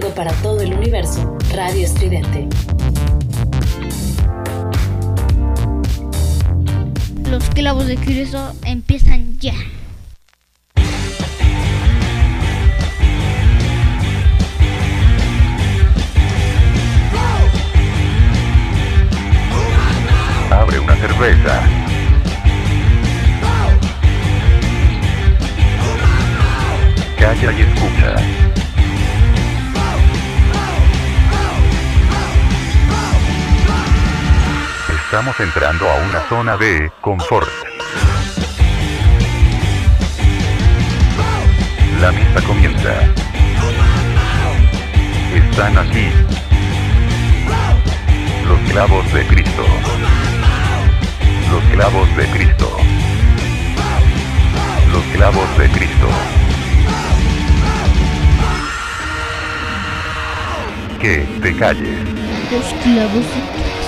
para todo el universo Radio Estridente. Los clavos de Cristo empiezan ya. Abre una cerveza. Calla y escucha. Estamos entrando a una zona de confort. La misa comienza. Están aquí. Los clavos de Cristo. Los clavos de Cristo. Los clavos de Cristo. Que te calles. Los clavos de Cristo.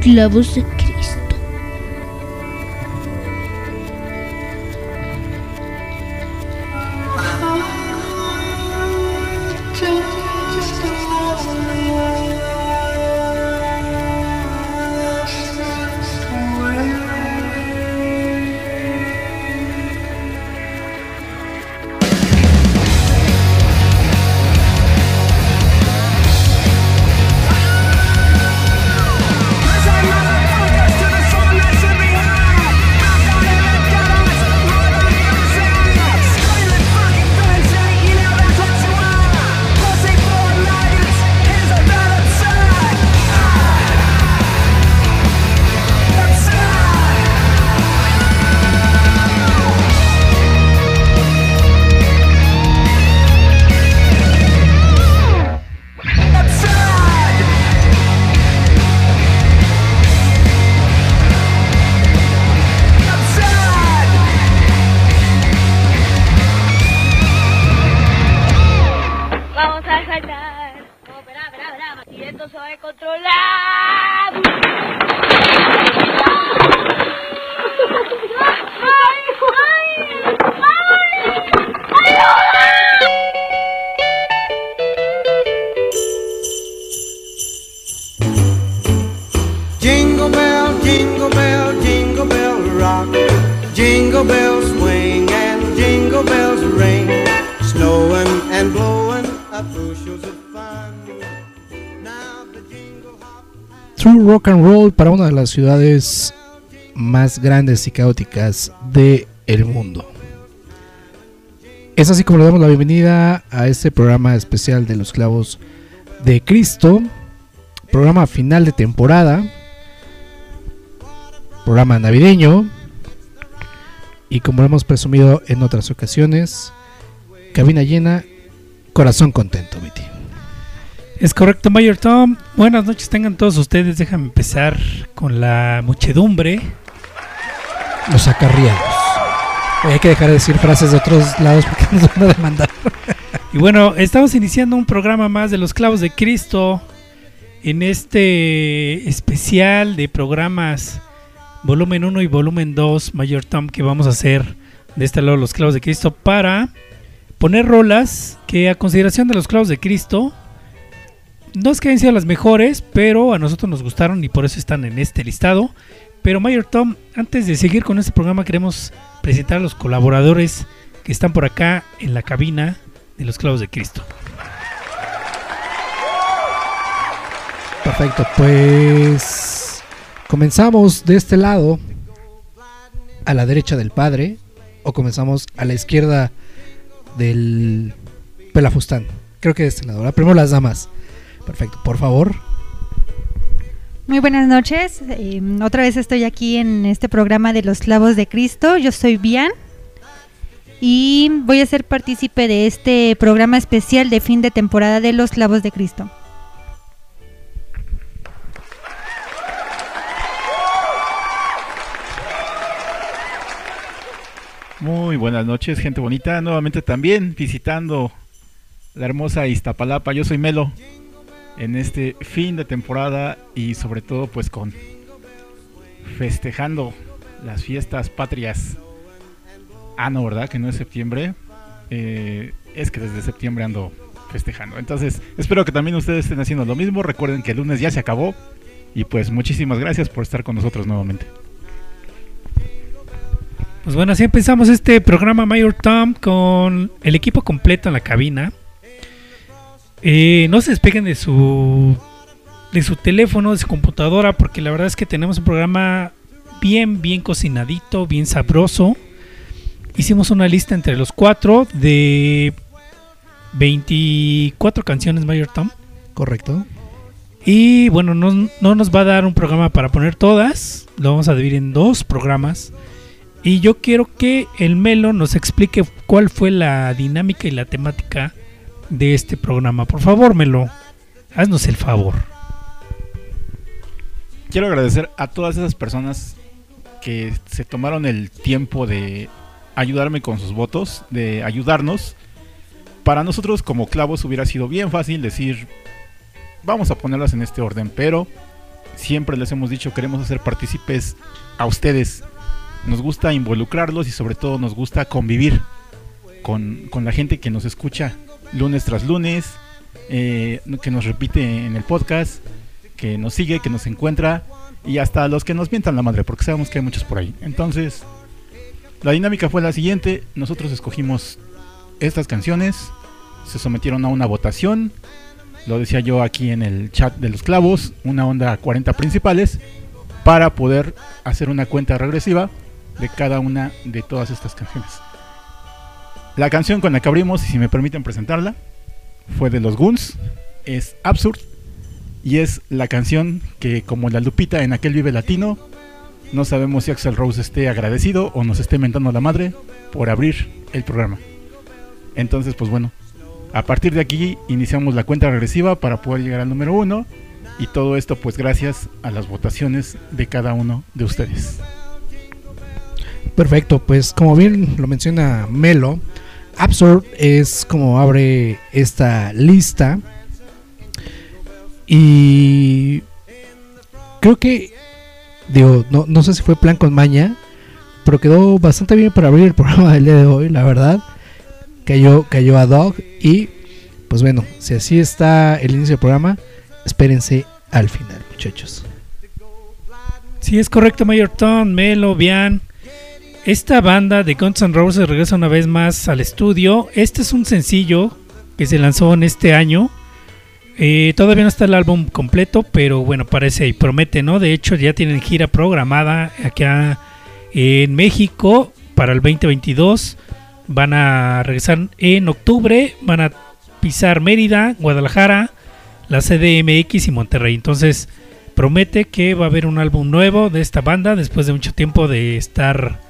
Clavos para una de las ciudades más grandes y caóticas del el mundo. Es así como le damos la bienvenida a este programa especial de los clavos de Cristo. Programa final de temporada. Programa navideño. Y como lo hemos presumido en otras ocasiones, cabina llena, corazón contento. Es correcto, Mayor Tom. Buenas noches, tengan todos ustedes. Déjame empezar con la muchedumbre. Los acarriados. Hay que dejar de decir frases de otros lados porque nos van a demandar. Y bueno, estamos iniciando un programa más de los clavos de Cristo en este especial de programas volumen 1 y volumen 2, Mayor Tom, que vamos a hacer de este lado los clavos de Cristo para poner rolas que a consideración de los clavos de Cristo no es que hayan sido las mejores, pero a nosotros nos gustaron y por eso están en este listado. Pero Mayor Tom, antes de seguir con este programa queremos presentar a los colaboradores que están por acá en la cabina de los clavos de Cristo. Perfecto, pues comenzamos de este lado a la derecha del padre o comenzamos a la izquierda del pelafustán. Creo que de este lado. ¿verdad? Primero las damas. Perfecto, por favor. Muy buenas noches. eh, otra vez estoy aquí en este programa de los clavos de Cristo. Yo soy Bian y voy a ser partícipe de este programa especial de fin de temporada de los clavos de Cristo. Muy buenas noches, gente bonita. Nuevamente también visitando la hermosa Iztapalapa. Yo soy Melo en este fin de temporada y sobre todo pues con festejando las fiestas patrias. Ah, no, ¿verdad? Que no es septiembre. Eh, es que desde septiembre ando festejando. Entonces, espero que también ustedes estén haciendo lo mismo. Recuerden que el lunes ya se acabó. Y pues muchísimas gracias por estar con nosotros nuevamente. Pues bueno, así empezamos este programa Mayor Tom con el equipo completo en la cabina. Eh, no se despeguen de su de su teléfono, de su computadora, porque la verdad es que tenemos un programa bien, bien cocinadito, bien sabroso. Hicimos una lista entre los cuatro de 24 canciones Mayor Tom. Correcto. Y bueno, no, no nos va a dar un programa para poner todas. Lo vamos a dividir en dos programas. Y yo quiero que el Melo nos explique cuál fue la dinámica y la temática de este programa. Por favor, Melo, haznos el favor. Quiero agradecer a todas esas personas que se tomaron el tiempo de ayudarme con sus votos, de ayudarnos. Para nosotros como clavos hubiera sido bien fácil decir, vamos a ponerlas en este orden, pero siempre les hemos dicho, queremos hacer partícipes a ustedes. Nos gusta involucrarlos y sobre todo nos gusta convivir con, con la gente que nos escucha lunes tras lunes, eh, que nos repite en el podcast, que nos sigue, que nos encuentra y hasta los que nos mientan la madre, porque sabemos que hay muchos por ahí. Entonces, la dinámica fue la siguiente, nosotros escogimos estas canciones, se sometieron a una votación, lo decía yo aquí en el chat de los clavos, una onda 40 principales, para poder hacer una cuenta regresiva de cada una de todas estas canciones. La canción con la que abrimos, y si me permiten presentarla, fue de los Goons, es Absurd, y es la canción que, como la Lupita en aquel Vive Latino, no sabemos si Axel Rose esté agradecido o nos esté mentando la madre por abrir el programa. Entonces, pues bueno, a partir de aquí iniciamos la cuenta regresiva para poder llegar al número uno, y todo esto, pues gracias a las votaciones de cada uno de ustedes. Perfecto, pues como bien lo menciona Melo, Absurd es como abre esta lista. Y creo que, digo, no, no sé si fue plan con maña, pero quedó bastante bien para abrir el programa del día de hoy, la verdad. Cayó, cayó a Dog y, pues bueno, si así está el inicio del programa, espérense al final, muchachos. Sí, es correcto, Mayor Tom, Melo, Bian. Esta banda de Guns N' Roses regresa una vez más al estudio. Este es un sencillo que se lanzó en este año. Eh, todavía no está el álbum completo, pero bueno, parece y promete, ¿no? De hecho, ya tienen gira programada acá en México para el 2022. Van a regresar en octubre, van a pisar Mérida, Guadalajara, la CDMX y Monterrey. Entonces promete que va a haber un álbum nuevo de esta banda después de mucho tiempo de estar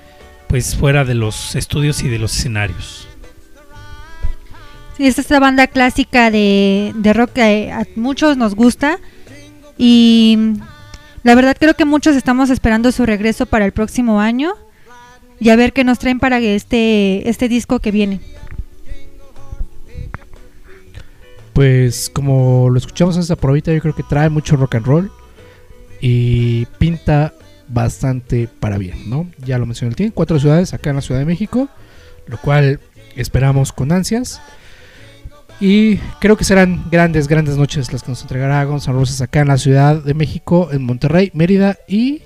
pues fuera de los estudios y de los escenarios. Sí, esta es la banda clásica de, de rock que a muchos nos gusta y la verdad creo que muchos estamos esperando su regreso para el próximo año y a ver qué nos traen para este, este disco que viene. Pues como lo escuchamos en esta probita, yo creo que trae mucho rock and roll y pinta bastante para bien, ¿no? Ya lo mencioné, tiene cuatro ciudades acá en la Ciudad de México, lo cual esperamos con ansias. Y creo que serán grandes, grandes noches las que nos entregará Gonzalo Roses acá en la Ciudad de México, en Monterrey, Mérida y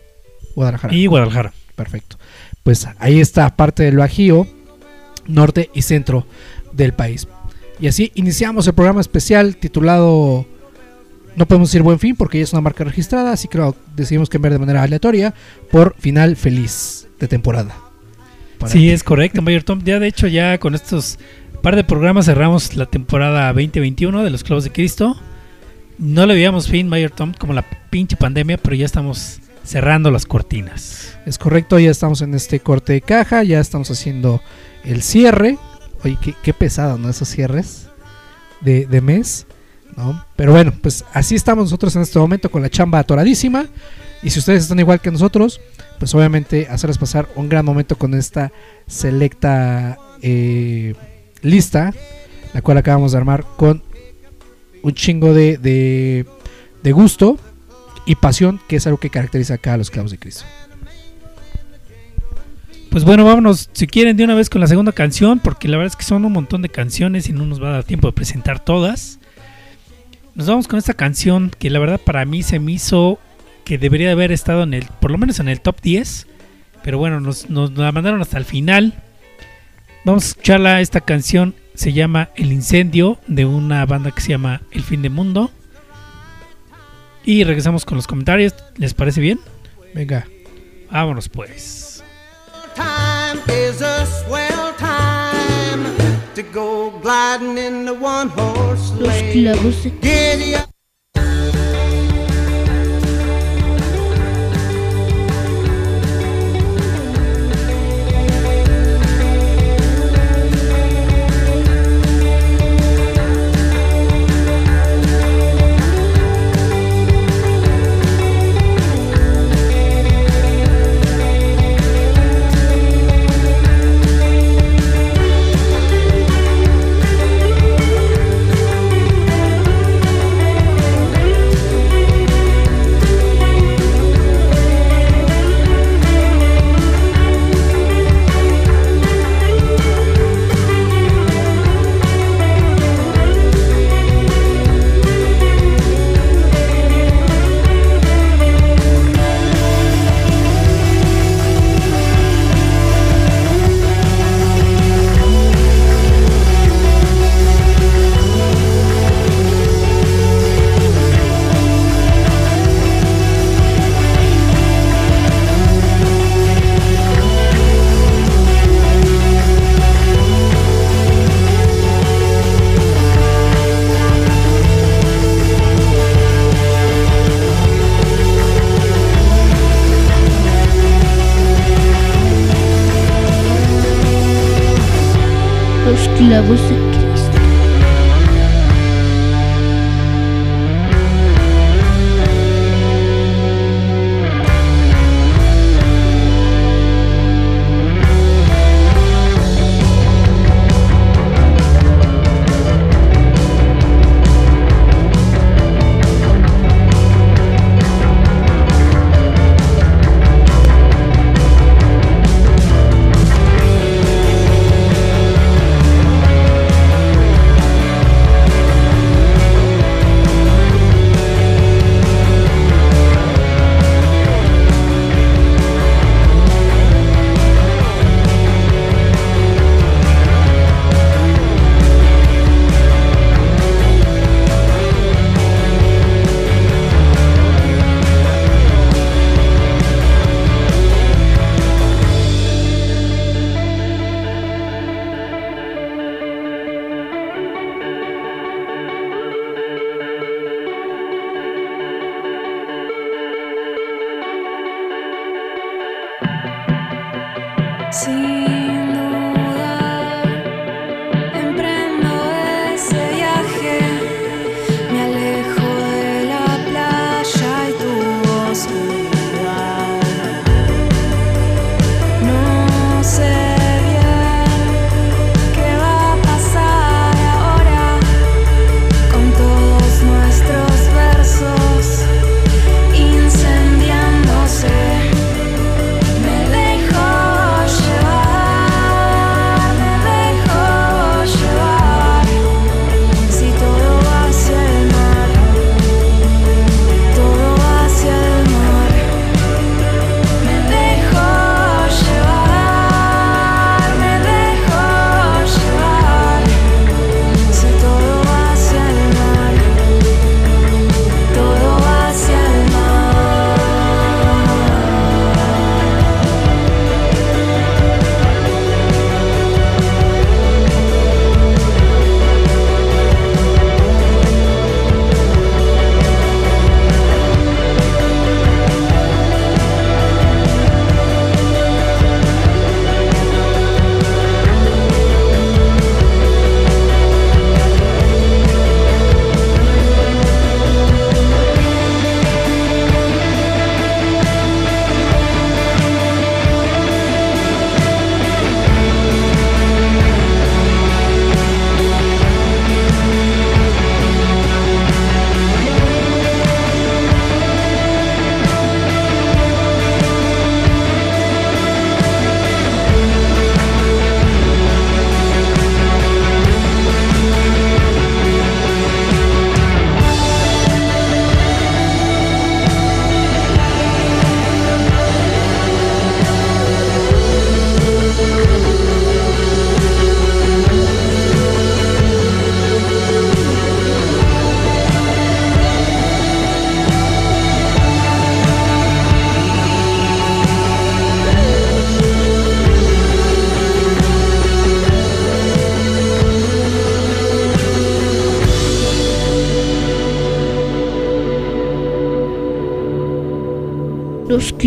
Guadalajara. Y Guadalajara. Perfecto. Pues ahí está parte del Bajío, norte y centro del país. Y así iniciamos el programa especial titulado No podemos decir buen fin porque ya es una marca registrada, así que lo decidimos cambiar de manera aleatoria por final feliz de temporada. Sí, es correcto, Mayor Tom. Ya de hecho, ya con estos par de programas cerramos la temporada 2021 de los Clavos de Cristo. No le veíamos fin, Mayor Tom, como la pinche pandemia, pero ya estamos cerrando las cortinas. Es correcto, ya estamos en este corte de caja, ya estamos haciendo el cierre. Oye, qué, qué pesado, ¿no? Esos cierres de, de mes, ¿no? Pero bueno, pues así estamos nosotros en este momento con la chamba atoradísima. Y si ustedes están igual que nosotros, pues obviamente hacerles pasar un gran momento con esta selecta eh, lista, la cual acabamos de armar con un chingo de, de, de gusto y pasión, que es algo que caracteriza acá a los clavos de Cristo. Pues bueno, vámonos, si quieren, de una vez con la segunda canción, porque la verdad es que son un montón de canciones y no nos va a dar tiempo de presentar todas. Nos vamos con esta canción que la verdad para mí se me hizo que debería haber estado en el, por lo menos en el top 10. Pero bueno, nos, nos la mandaron hasta el final. Vamos a escucharla, esta canción se llama El Incendio de una banda que se llama El Fin de Mundo. Y regresamos con los comentarios, ¿les parece bien? Venga. Vámonos pues. Time is a swell time to go gliding in the one horse sleigh. Clavos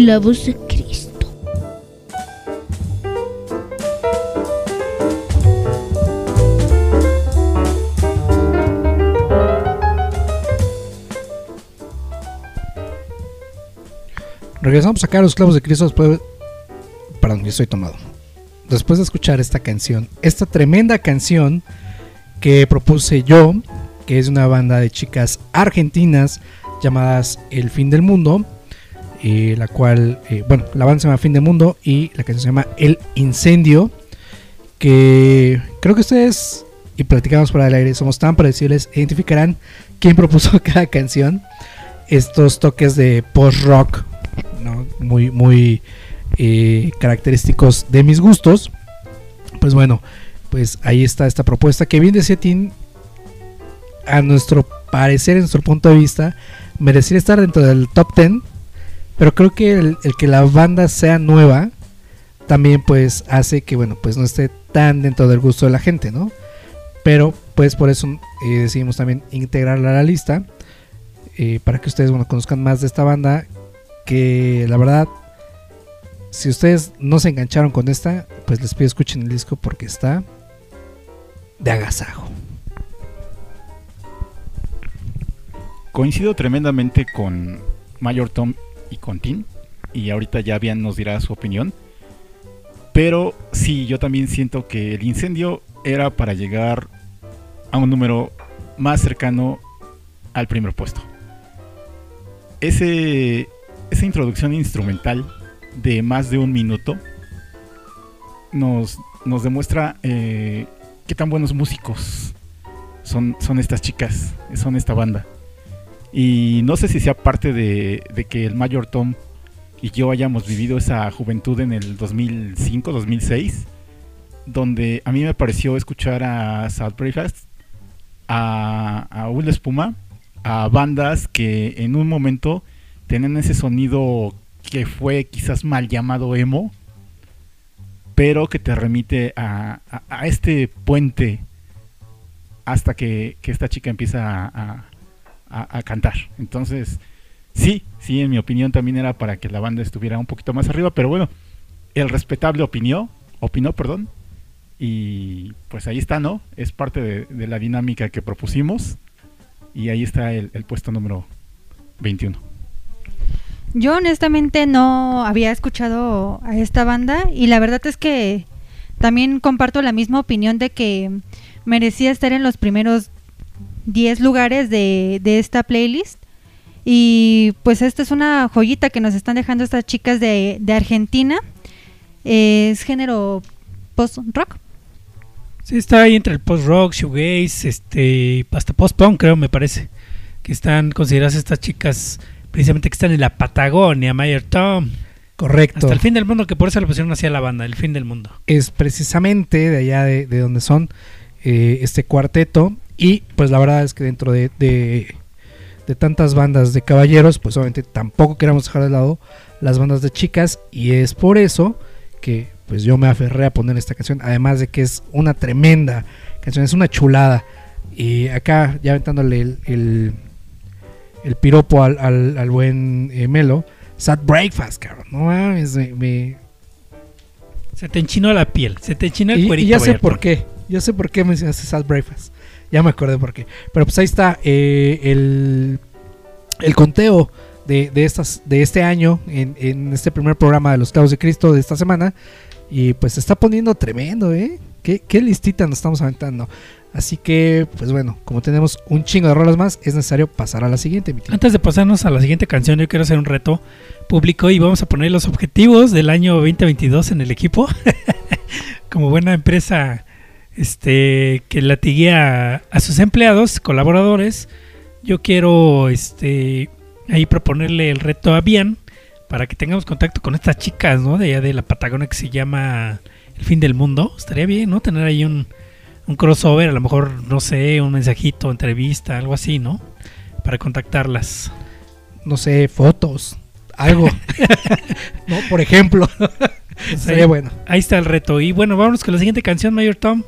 Los clavos de Cristo. Regresamos acá a los clavos de Cristo después. Perdón, yo estoy tomado. Después de escuchar esta canción, esta tremenda canción que propuse yo, que es una banda de chicas argentinas llamadas El Fin del Mundo, eh, la cual, eh, bueno, la banda se llama Fin del Mundo y la canción se llama El Incendio, que creo que ustedes, y platicamos por el aire, somos tan predecibles, identificarán quién propuso cada canción. Estos toques de post-rock, ¿no? muy, muy eh, característicos de mis gustos. Pues bueno, pues ahí está esta propuesta que bien decía Tim, a nuestro parecer, en nuestro punto de vista, merecería estar dentro del top 10. Pero creo que el, que la banda sea nueva también pues hace que bueno pues no esté tan dentro del gusto de la gente, ¿no? Pero pues por eso eh, decidimos también integrarla a la lista eh, para que ustedes bueno conozcan más de esta banda que la verdad si ustedes no se engancharon con esta pues les pido escuchen el disco porque está de agasajo. Coincido tremendamente con Mayor Tom y con Tim. Y ahorita ya bien nos dirá su opinión. Pero sí, yo también siento que el incendio era para llegar a un número más cercano al primer puesto. Ese, esa introducción instrumental de más de un minuto nos, nos demuestra eh, qué tan buenos músicos son, son estas chicas, son esta banda. Y no sé si sea parte de, que el Mayor Tom y yo hayamos vivido esa juventud en el 2005, 2006, donde a mí me pareció escuchar a South Breakfast, a, a Will Espuma, a bandas que en un momento tenían ese sonido que fue quizás mal llamado emo, pero que te remite a este puente hasta que, que esta chica empieza a, a- cantar. Entonces, sí, sí, en mi opinión también era para que la banda estuviera un poquito más arriba, pero bueno, el respetable opinión opinó, perdón. Y pues ahí está, ¿no? Es parte de, la dinámica que propusimos. Y ahí está el, el puesto número 21. Yo honestamente no había escuchado a esta banda y la verdad es que también comparto la misma opinión de que merecía estar en los primeros 10 lugares de, de esta playlist. Y pues esta es una joyita que nos están dejando estas chicas de, de Argentina. Es género post-rock. Sí, está ahí entre el post-rock, shoegaze, este, hasta post-punk creo, me parece. Que están consideradas estas chicas precisamente que están en la Patagonia, Mayer Tom. Correcto. Hasta el fin del mundo, que por eso le pusieron así a la banda, el fin del mundo. Es precisamente de allá de, de donde son eh, este cuarteto. Y pues la verdad es que dentro de, de, de tantas bandas de caballeros, pues obviamente tampoco queremos dejar de lado las bandas de chicas. Y es por eso que pues yo me aferré a poner esta canción. Además de que es una tremenda canción, es una chulada. Y acá ya aventándole el, el, el piropo al, al, al buen eh, Melo. Sad Breakfast, cabrón. No mames, me, me- Se te enchinó la piel, se te enchinó el y, cuerito. y ya sé por qué. Ya sé por qué mencionaste Sad Breakfast. Ya me acordé por qué. Pero pues ahí está eh, el, el conteo de, de, estas, de este año en, en este primer programa de los Clavos de Cristo de esta semana. Y pues se está poniendo tremendo, ¿eh? ¿Qué, qué listita nos estamos aventando. Así que, pues bueno, como tenemos un chingo de rolas más, es necesario pasar a la siguiente. mi. Antes de pasarnos a la siguiente canción, yo quiero hacer un reto público y vamos a poner los objetivos del año 2022 en el equipo. Como buena empresa este, que latiguea a, a sus empleados, colaboradores, yo quiero este, ahí proponerle el reto a Bian para que tengamos contacto con estas chicas ¿no? de allá de la Patagonia que se llama El Fin del Mundo. Estaría bien, ¿no? Tener ahí un, un crossover, a lo mejor, no sé, un mensajito, entrevista, algo así, ¿no? Para contactarlas. No sé, fotos, algo. no, por ejemplo. Sería bueno. ahí está el reto. Y bueno, vámonos con la siguiente canción, Mayor Tom.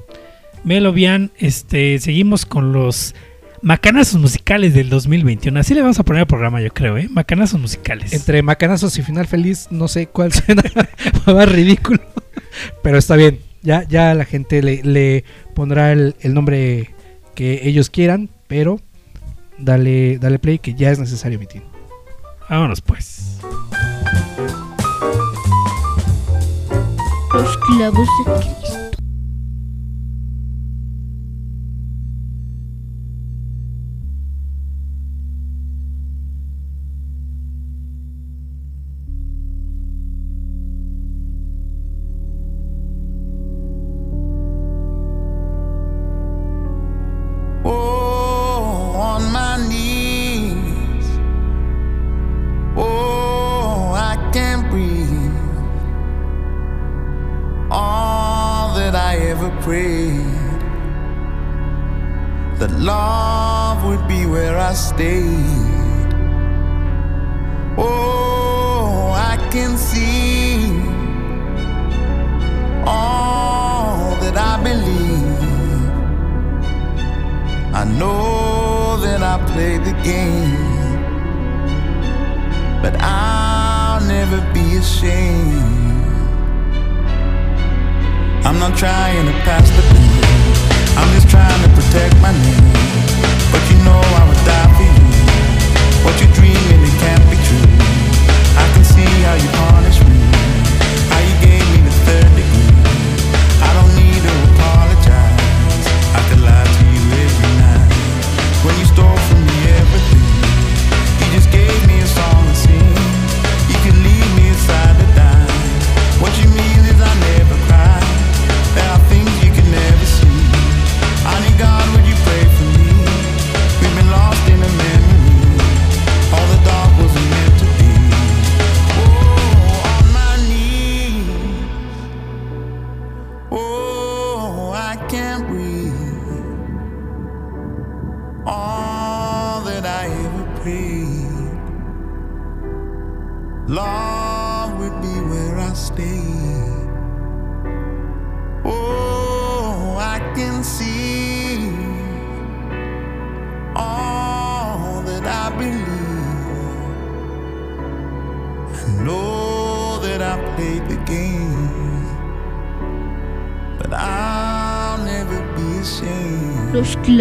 Melo Bian, este, seguimos con los macanazos musicales del 2021. Así le vamos a poner al programa, yo creo, ¿eh? Macanazos musicales. Entre macanazos y final feliz, no sé cuál suena más ridículo. Pero está bien. Ya, ya la gente le, le pondrá el, el nombre que ellos quieran. Pero dale, dale play que ya es necesario emitir. Vámonos pues. Los clavos de Cristo.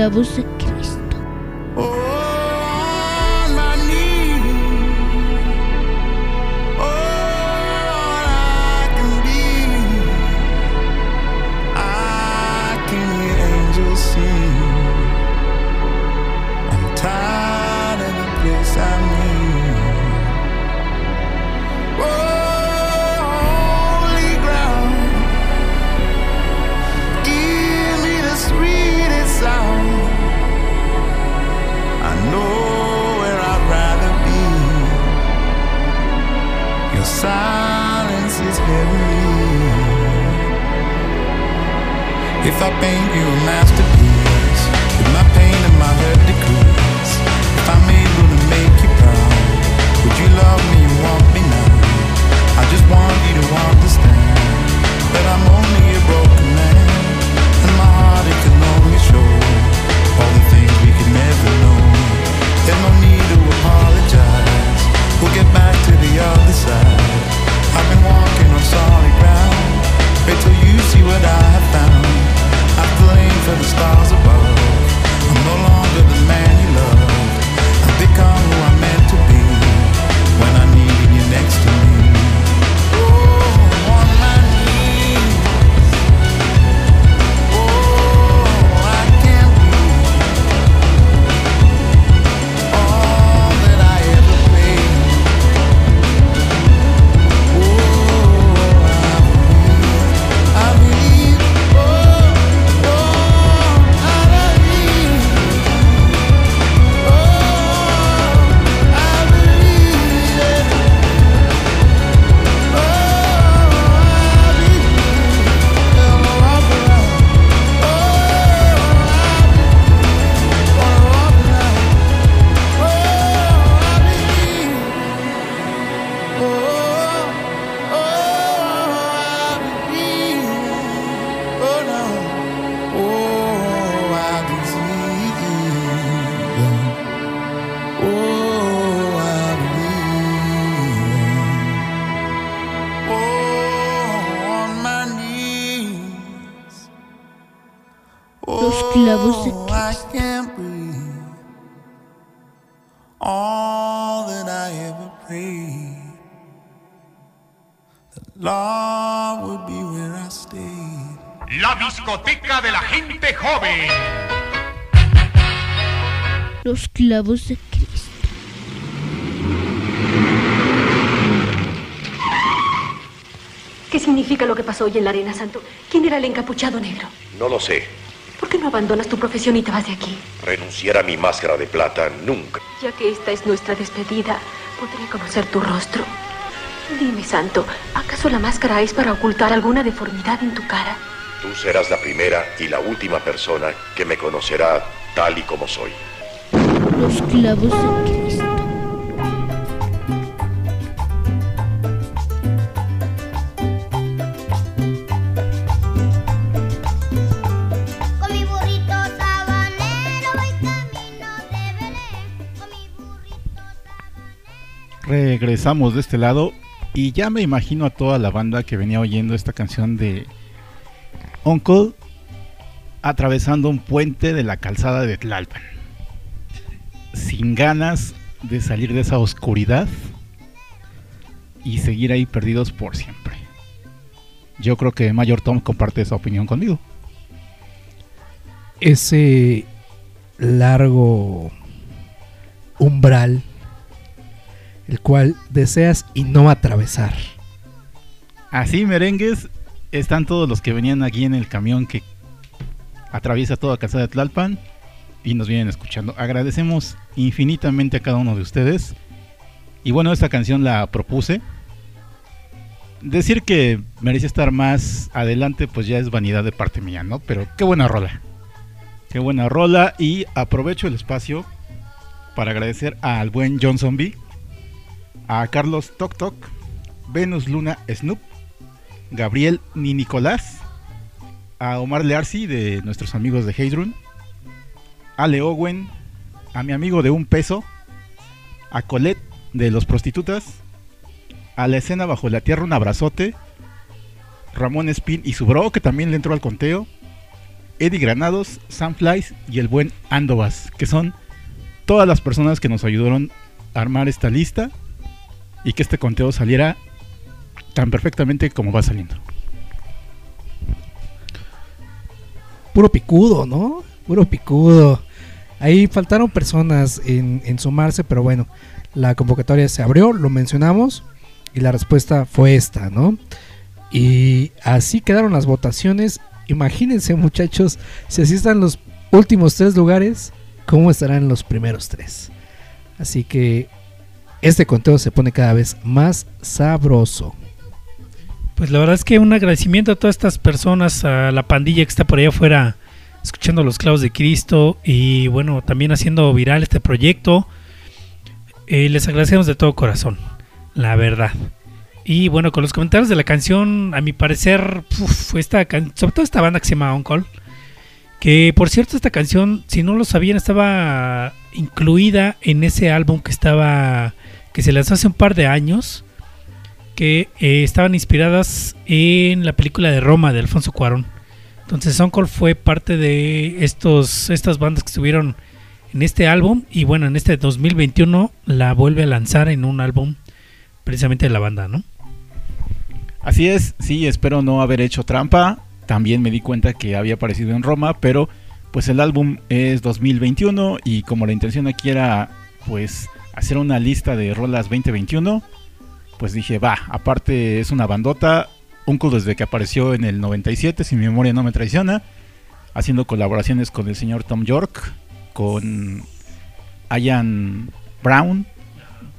Los Los clavos de I can't breathe all that I ever prayed. The Lord would be where I stayed. La discoteca de la gente joven. Los clavos de Cristo. ¿Qué significa lo que pasó hoy en la arena, Santo? ¿Quién era el encapuchado negro? No lo sé. ¿Por qué no abandonas tu profesión y te vas de aquí? Renunciar a mi máscara de plata nunca. Ya que esta es nuestra despedida, podré conocer tu rostro. Dime, Santo, ¿acaso la máscara es para ocultar alguna deformidad en tu cara? Tú serás la primera y la última persona que me conocerá tal y como soy. Los clavos Regresamos de este lado y ya me imagino a toda la banda que venía oyendo esta canción de Uncle atravesando un puente de la calzada de Tlalpan. Sin ganas de salir de esa oscuridad y seguir ahí perdidos por siempre. Yo creo que Mayor Tom comparte esa opinión conmigo. ese largo umbral el cual deseas y no atravesar. Así, merengues, están todos los que venían aquí en el camión que atraviesa toda Calzada de Tlalpan y nos vienen escuchando. Agradecemos infinitamente a cada uno de ustedes. Y bueno, esta canción la propuse. Decir que merece estar más adelante, pues ya es vanidad de parte mía, ¿no? Pero qué buena rola. Qué buena rola. Y aprovecho el espacio para agradecer al buen John Zombie, a Carlos Tok Tok, Venus Luna Snoop, Gabriel Ni Nicolás, a Omar Learcy de nuestros amigos de Heidrun, a Leo Owen, a mi amigo de un peso, a Colette de los prostitutas, a la escena bajo la tierra un abrazote, Ramón Spin y su bro, que también le entró al conteo. Eddie Granados, Sam Flies y el buen Andovas, que son todas las personas que nos ayudaron a armar esta lista y que este conteo saliera tan perfectamente como va saliendo. Puro picudo, ¿no? Puro picudo. Ahí faltaron personas en, sumarse, pero bueno, la convocatoria se abrió, lo mencionamos, y la respuesta fue esta, ¿no? Y así quedaron las votaciones. Imagínense, muchachos, si así están los últimos tres lugares, ¿cómo estarán los primeros tres? Así que este conteo se pone cada vez más sabroso. Pues la verdad es que un agradecimiento a todas estas personas, a la pandilla que está por allá afuera escuchando los clavos de Cristo y bueno, también haciendo viral este proyecto. Eh, les agradecemos de todo corazón, la verdad. Y bueno, con los comentarios de la canción, a mi parecer, uf, esta can- sobre todo esta banda que se llama On Call, que por cierto esta canción, si no lo sabían, estaba incluida en ese álbum que estaba, que se lanzó hace un par de años, que eh, estaban inspiradas en la película de Roma de Alfonso Cuarón. Entonces On Call fue parte de estos, estas bandas que estuvieron en este álbum y bueno, en este 2021 la vuelve a lanzar en un álbum precisamente de la banda, ¿no? Así es, sí, espero no haber hecho trampa. También me di cuenta que había aparecido en Roma, pero pues el álbum es 2021 y como la intención aquí era pues hacer una lista de rolas 2021, pues dije, va, aparte es una bandota, Uncle desde que apareció en el 97, si mi memoria no me traiciona, haciendo colaboraciones con el señor Tom York, con Ian Brown,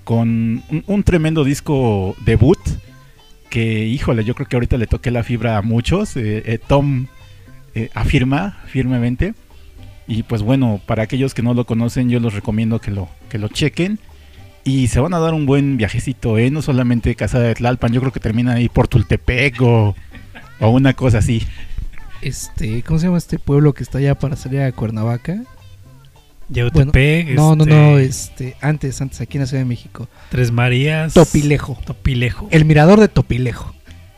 con un, un tremendo disco debut que, híjole, yo creo que ahorita le toqué la fibra a muchos. eh, eh, Tom eh, afirma firmemente. Y pues bueno, para aquellos que no lo conocen, yo los recomiendo que lo, que lo chequen. Y se van a dar un buen viajecito, ¿eh? No solamente Casada de Tlalpan, yo creo que terminan ahí por Tultepec o, o una cosa así. Este, ¿cómo se llama este pueblo que está allá para salir a Cuernavaca? Yautepec, no, no, este- no, este, antes, antes, aquí en la Ciudad de México. Tres Marías. Topilejo. Topilejo. El mirador de Topilejo.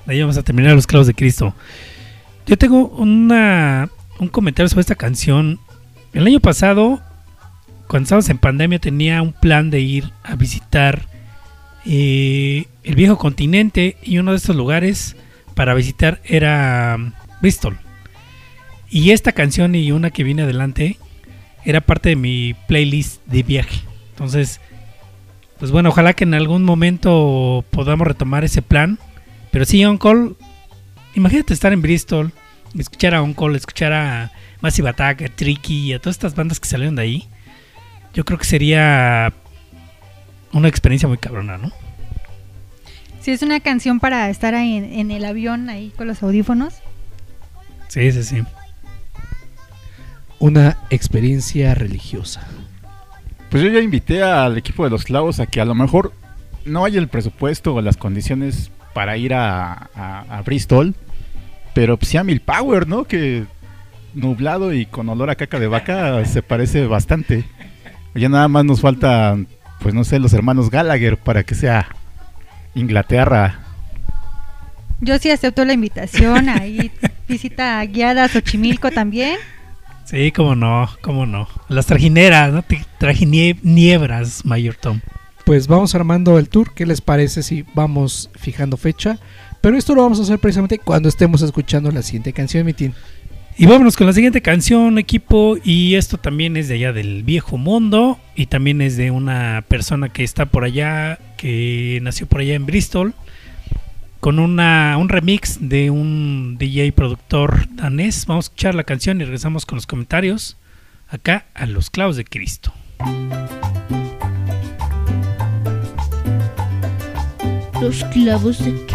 Ahí vamos a terminar los clavos de Cristo. Yo tengo una, un comentario sobre esta canción. El año pasado, cuando estábamos en pandemia, tenía un plan de ir a visitar eh, el viejo continente y uno de estos lugares para visitar era um, Bristol. Y esta canción y una que viene adelante era parte de mi playlist de viaje. Entonces, pues bueno, ojalá que en algún momento podamos retomar ese plan. Pero sí, On Call, imagínate estar en Bristol, escuchar a On Call, escuchar a Massive Attack, a Tricky y a todas estas bandas que salieron de ahí. Yo creo que sería una experiencia muy cabrona, ¿no? Si es una canción para estar ahí en, en el avión ahí con los audífonos. Sí, sí, sí. Una experiencia religiosa. Pues yo ya invité al equipo de los clavos a que a lo mejor no haya el presupuesto o las condiciones para ir a, a- a Bristol, pero pues sea Mil Power, ¿no? Que nublado y con olor a caca de vaca se parece bastante. Ya nada más nos falta, pues no sé, los hermanos Gallagher para que sea Inglaterra. Yo sí acepto la invitación. Ahí visita guiada a Xochimilco también. Sí, cómo no, cómo no. Las trajineras, ¿no? Trajiniebras, Mayor Tom. Pues vamos armando el tour. ¿Qué les parece si vamos fijando fecha? Pero esto lo vamos a hacer precisamente cuando estemos escuchando la siguiente canción, Mitin. Y vámonos con la siguiente canción, equipo. Y esto también es de allá del viejo mundo. Y también es de una persona que está por allá, que nació por allá en Bristol. Con una, un remix de un DJ productor danés. Vamos a escuchar la canción y regresamos con los comentarios. Acá a los clavos de Cristo. Los clavos de Cristo.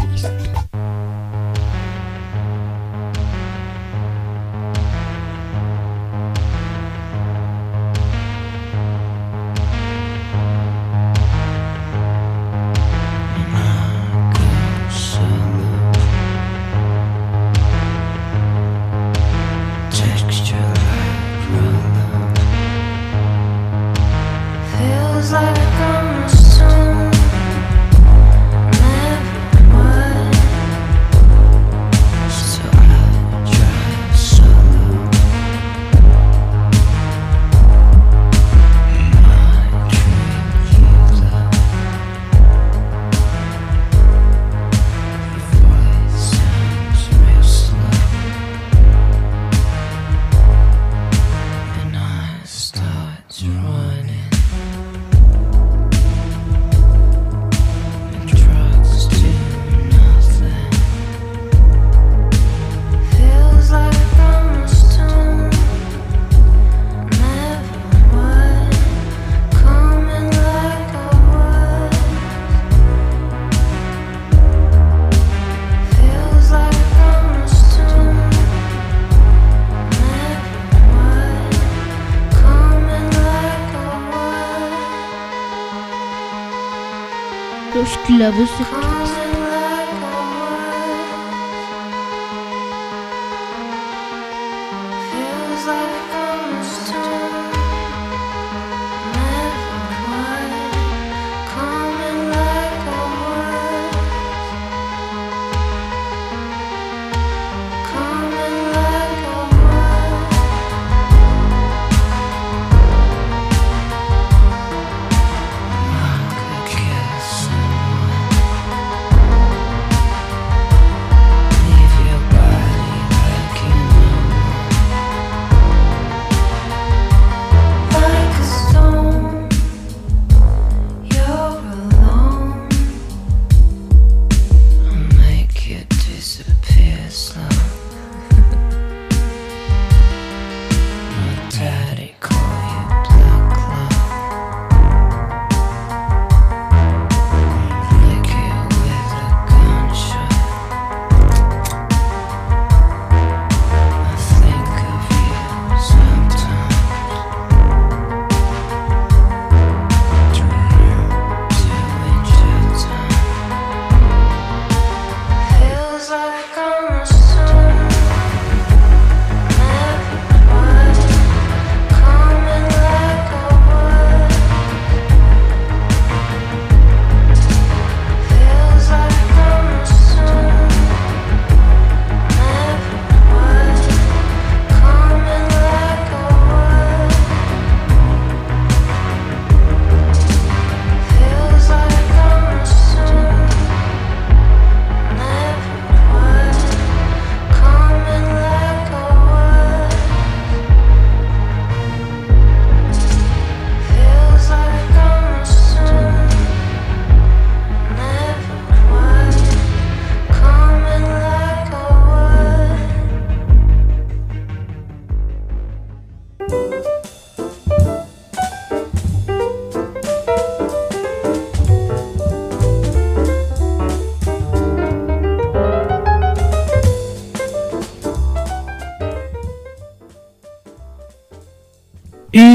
Clavos de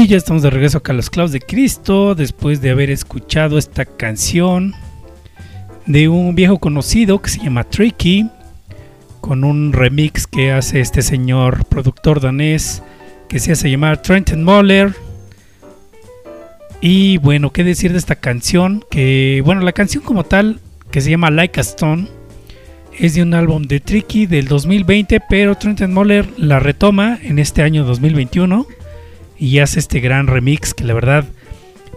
Y ya estamos de regreso acá a los clavos de Cristo después de haber escuchado esta canción de un viejo conocido que se llama Tricky con un remix que hace este señor productor danés que se hace llamar Trenton Moller. Y bueno, qué decir de esta canción que bueno, la canción como tal que se llama Like a Stone es de un álbum de Tricky del 2020, pero Trenton Moller la retoma en este año 2021 y hace este gran remix que la verdad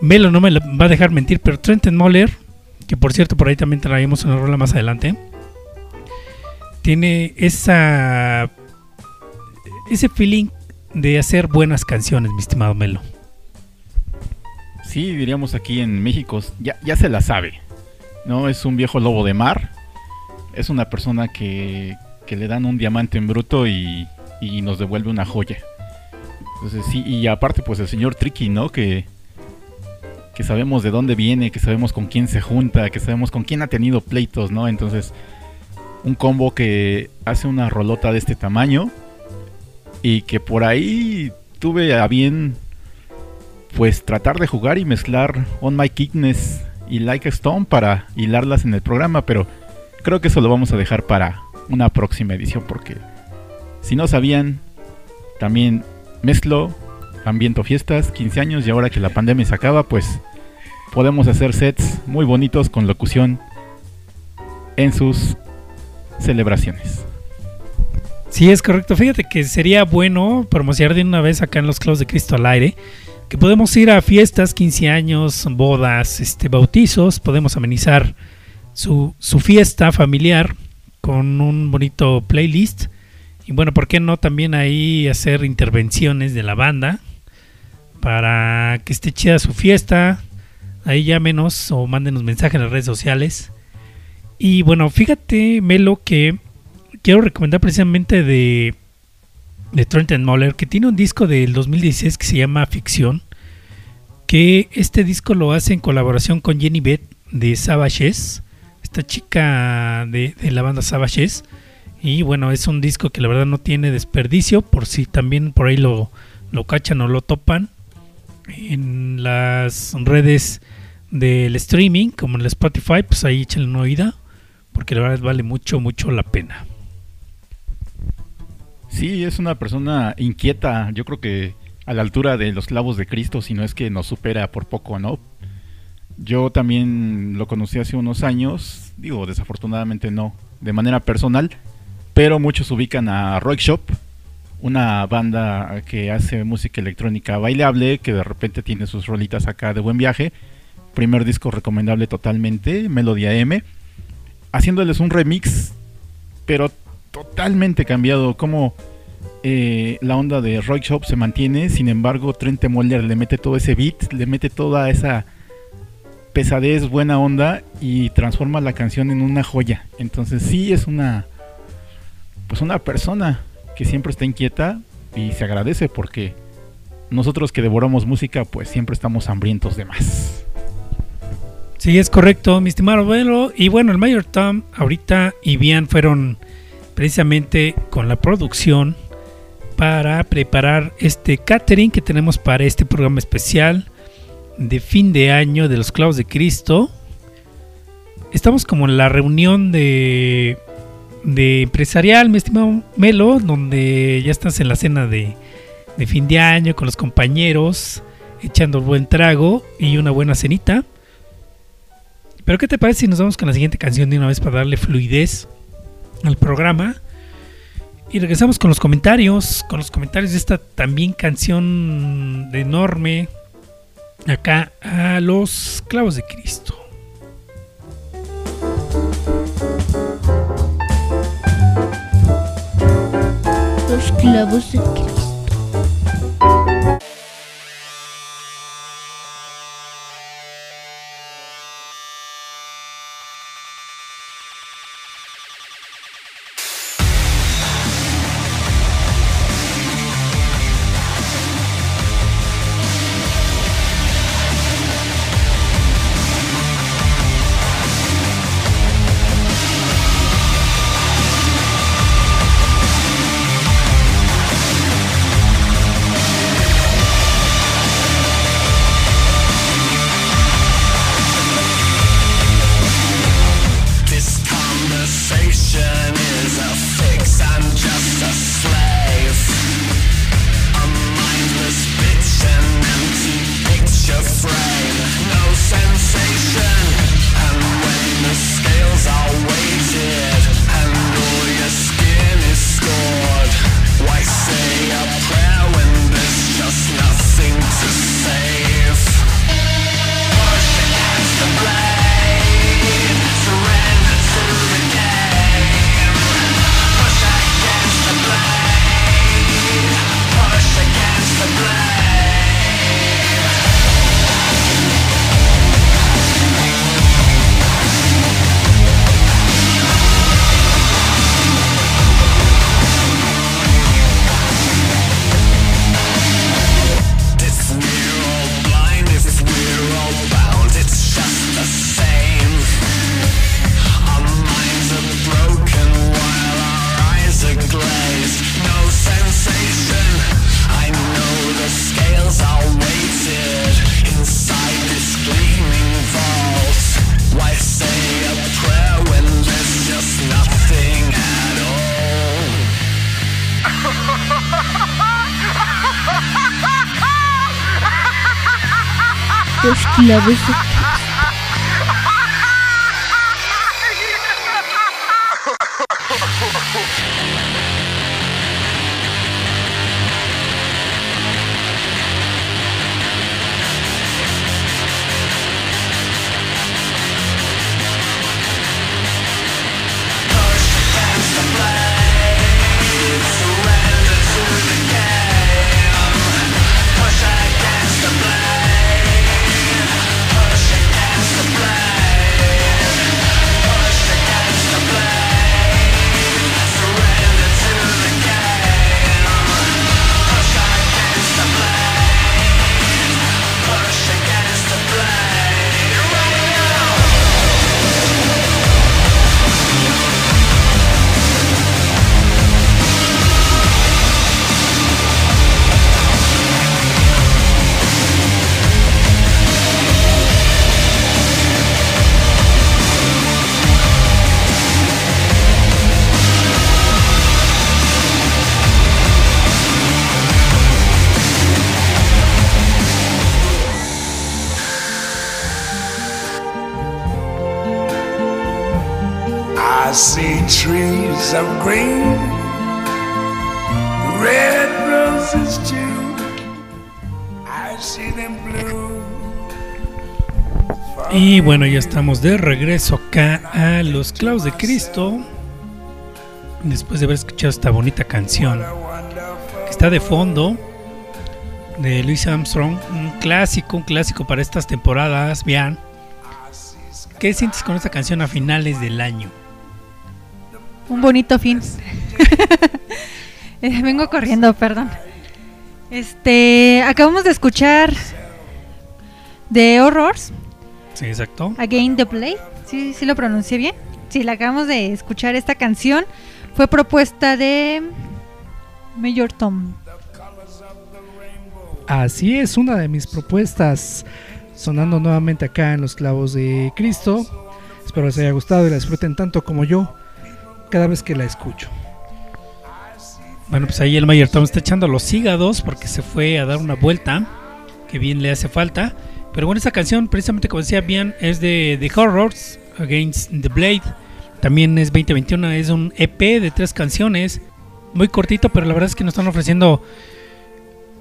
Melo no me va a dejar mentir, pero Trenton Moller, que por cierto por ahí también traemos una rola más adelante, tiene esa ese feeling de hacer buenas canciones, mi estimado Melo. Sí, diríamos aquí en México, ya, ya se la sabe. No es un viejo lobo de mar. Es una persona que, que le dan un diamante en bruto y, y nos devuelve una joya. Entonces sí, y aparte pues el señor Tricky, ¿no? Que, que sabemos de dónde viene, que sabemos con quién se junta, que sabemos con quién ha tenido pleitos, ¿no? Entonces, un combo que hace una rolota de este tamaño y que por ahí tuve a bien pues tratar de jugar y mezclar On My Kickness y Like a Stone para hilarlas en el programa, pero creo que eso lo vamos a dejar para una próxima edición porque si no sabían, también mezclo ambiento fiestas, 15 años y ahora que la pandemia se acaba, pues podemos hacer sets muy bonitos con locución en sus celebraciones. Sí, es correcto. Fíjate que sería bueno promocionar de una vez acá en los Clavos de Cristo al aire. Que podemos ir a fiestas, 15 años, bodas, este, bautizos. Podemos amenizar su, su fiesta familiar con un bonito playlist. Y bueno, ¿por qué no también ahí hacer intervenciones de la banda? Para que esté chida su fiesta. Ahí llámenos o mándenos mensajes en las redes sociales. Y bueno, fíjate, Melo, que quiero recomendar precisamente de, de Trenton Moller, que tiene un disco del 2016 que se llama Ficción. Que este disco lo hace en colaboración con Jenny Beth de Savages, esta chica de, de la banda Savages. Y bueno, es un disco que la verdad no tiene desperdicio, por si también por ahí lo, lo cachan o lo topan. En las redes del streaming, como en el Spotify, pues ahí échenle una oída, porque la verdad vale mucho, mucho la pena. Sí, es una persona inquieta, yo creo que a la altura de los clavos de Cristo, si no es que nos supera por poco, ¿no? Yo también lo conocí hace unos años, digo, desafortunadamente no, de manera personal, pero muchos ubican a Rock Shop, una banda que hace música electrónica bailable, que de repente tiene sus rolitas acá de buen viaje. Primer disco recomendable totalmente, Melodía M, haciéndoles un remix, pero totalmente cambiado, como eh, la onda de Rock Shop se mantiene, sin embargo Trent Moller le mete todo ese beat, le mete toda esa pesadez, buena onda y transforma la canción en una joya. Entonces sí es una pues una persona que siempre está inquieta y se agradece porque nosotros que devoramos música pues siempre estamos hambrientos de más. Sí, es correcto, mi estimado Velo. Y bueno, el Mayor Tom ahorita y Bian fueron precisamente con la producción para preparar este catering que tenemos para este programa especial de fin de año de los clavos de Cristo. Estamos como en la reunión de, de empresarial, mi estimado Melo, donde ya estás en la cena de, de fin de año con los compañeros, echando buen trago y una buena cenita. Pero ¿qué te parece si nos vamos con la siguiente canción de una vez para darle fluidez al programa? Y regresamos con los comentarios, con los comentarios de esta también canción de enorme acá a los clavos de Cristo. Los clavos de Cristo. Los clavos de de regreso acá a Los Clavos de Cristo. Después de haber escuchado esta bonita canción que está de fondo de Louis Armstrong, un clásico, un clásico para estas temporadas. Vean, ¿qué sientes con esta canción a finales del año? Un bonito fin. Vengo corriendo, perdón. Este, acabamos de escuchar The Horrors, Sí, exacto. Again the Play. Sí, sí lo pronuncié bien. Sí, la acabamos de escuchar esta canción. Fue propuesta de Mayor Tom. Así es, una de mis propuestas sonando nuevamente acá en Los Clavos de Cristo. Espero les haya gustado y la disfruten tanto como yo cada vez que la escucho. Bueno, pues ahí el Mayor Tom está echando los hígados porque se fue a dar una vuelta, que bien le hace falta. Pero bueno, esta canción, precisamente como decía bien, es de The Horrors Against the Blade. También es 2021, es un EP de tres canciones, muy cortito, pero la verdad es que nos están ofreciendo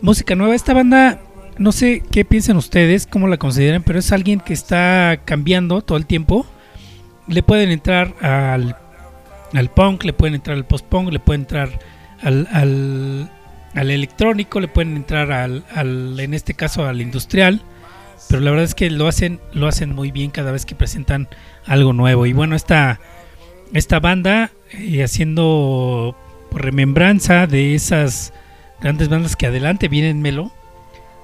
música nueva. Esta banda, no sé qué piensan ustedes, cómo la consideran, pero es alguien que está cambiando todo el tiempo. Le pueden entrar al, al punk, le pueden entrar al post-punk, le pueden entrar al, al, electrónico, le pueden entrar al, en este caso al industrial. Pero la verdad es que lo hacen, lo hacen muy bien cada vez que presentan algo nuevo. Y bueno, esta, esta banda eh, haciendo remembranza de esas grandes bandas que adelante vienen Melo,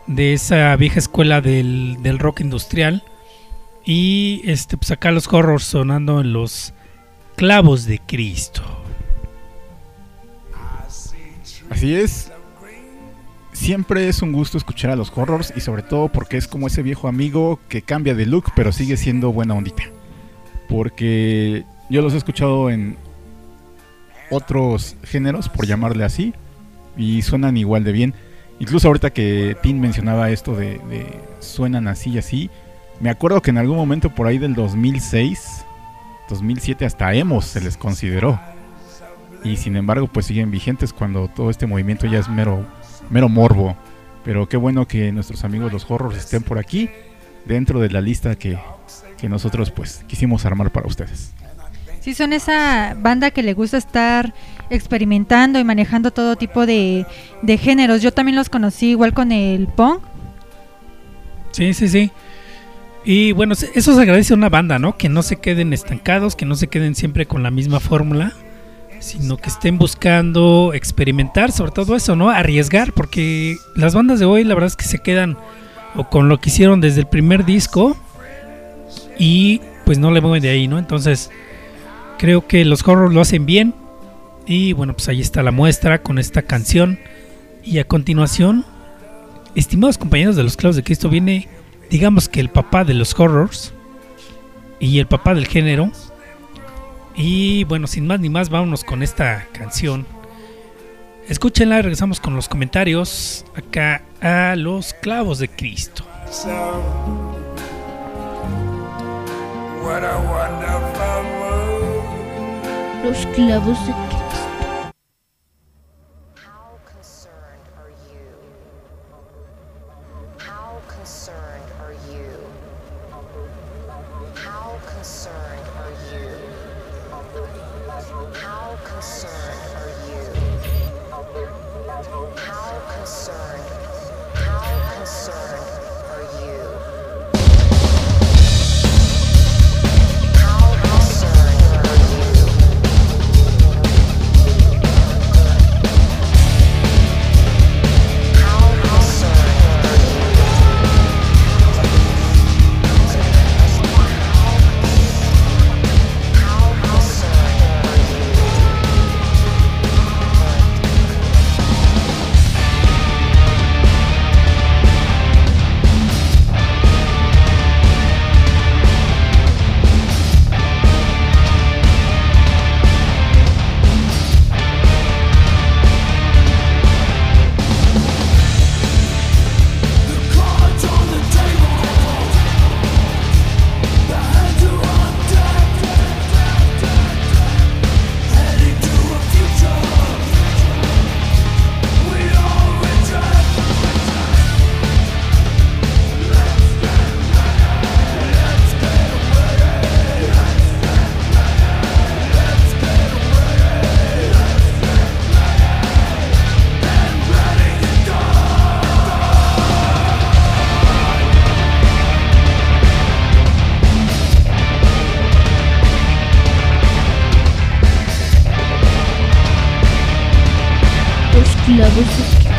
de esa vieja escuela del, del rock industrial. Y este, pues acá los horrors sonando en los clavos de Cristo. Así es. Siempre es un gusto escuchar a los horrors y sobre todo porque es como ese viejo amigo que cambia de look pero sigue siendo buena ondita. Porque yo los he escuchado en otros géneros, por llamarle así, y suenan igual de bien. Incluso ahorita que Tim mencionaba esto de, de suenan así y así, me acuerdo que en algún momento por ahí del 2006, 2007 hasta emos se les consideró. Y sin embargo pues siguen vigentes cuando todo este movimiento ya es mero, mero morbo. Pero qué bueno que nuestros amigos los horrors estén por aquí, dentro de la lista que, que nosotros pues quisimos armar para ustedes. Sí, son esa banda que le gusta estar experimentando y manejando todo tipo de, de géneros. Yo también los conocí igual con el punk. Sí, sí, sí. Y bueno, eso se agradece a una banda, ¿no? Que no se queden estancados, que no se queden siempre con la misma fórmula, sino que estén buscando experimentar, sobre todo eso, ¿no? Arriesgar, porque las bandas de hoy la verdad es que se quedan o con lo que hicieron desde el primer disco y pues no le mueven de ahí, ¿no? Entonces, creo que los horrors lo hacen bien y bueno, pues ahí está la muestra con esta canción y a continuación, estimados compañeros de los clavos de Cristo, viene digamos que el papá de los horrors y el papá del género. Y bueno, sin más ni más, vámonos con esta canción. Escúchenla y regresamos con los comentarios acá a los clavos de Cristo. So, what a wonderful world. Los clavos de Cristo. Clavos de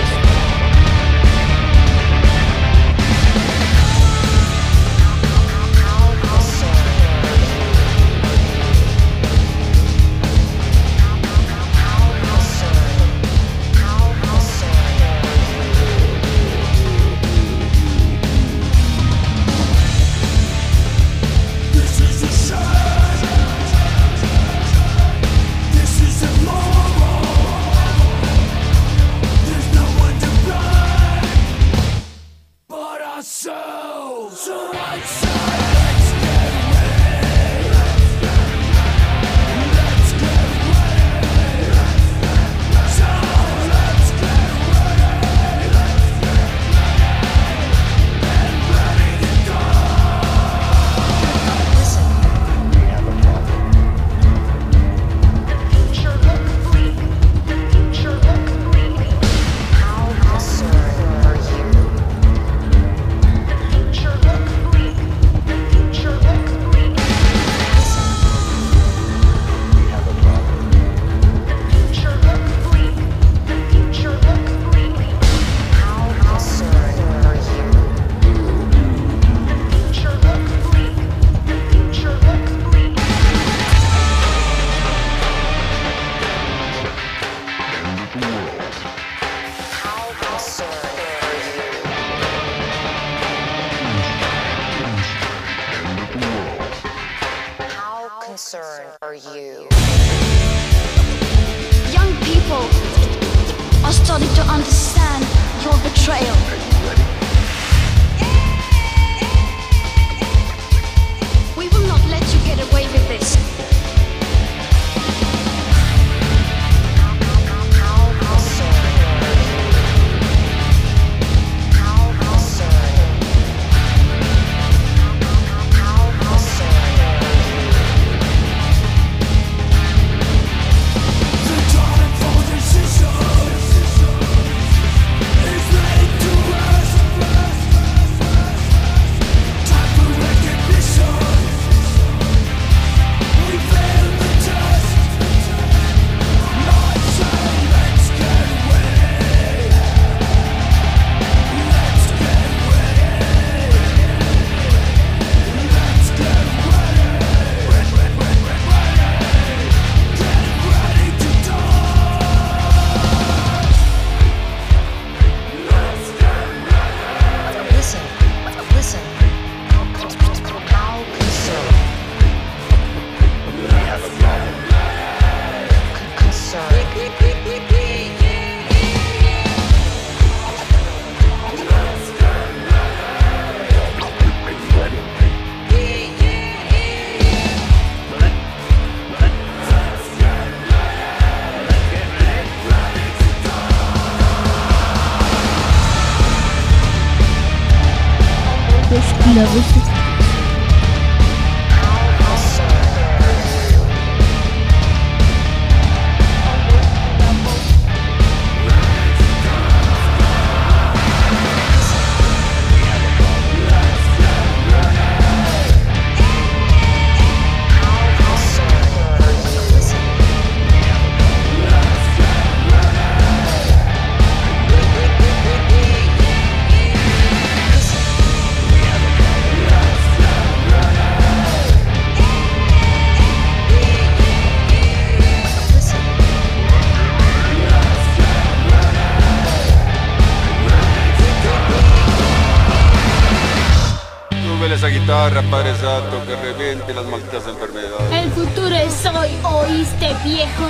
Padre Santo, que reviente las malditas enfermedades. El futuro es hoy, ¿oíste, viejo?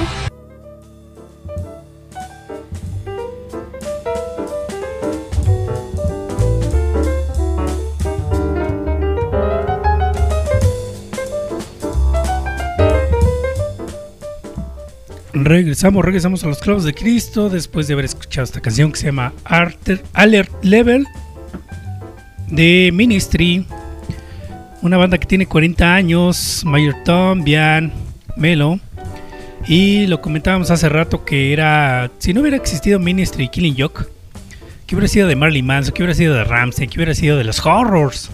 Regresamos, regresamos a los clavos de Cristo después de haber escuchado esta canción que se llama Arter- Alert Level de Ministry, una banda que tiene 40 años, Mayor Tom, Bian, Melo. Y lo comentábamos hace rato que era, si no hubiera existido Ministry y Killing Joke, ¿qué hubiera sido de Marley Manson? ¿Qué hubiera sido de Ramsey? ¿Qué hubiera sido de los Horrors?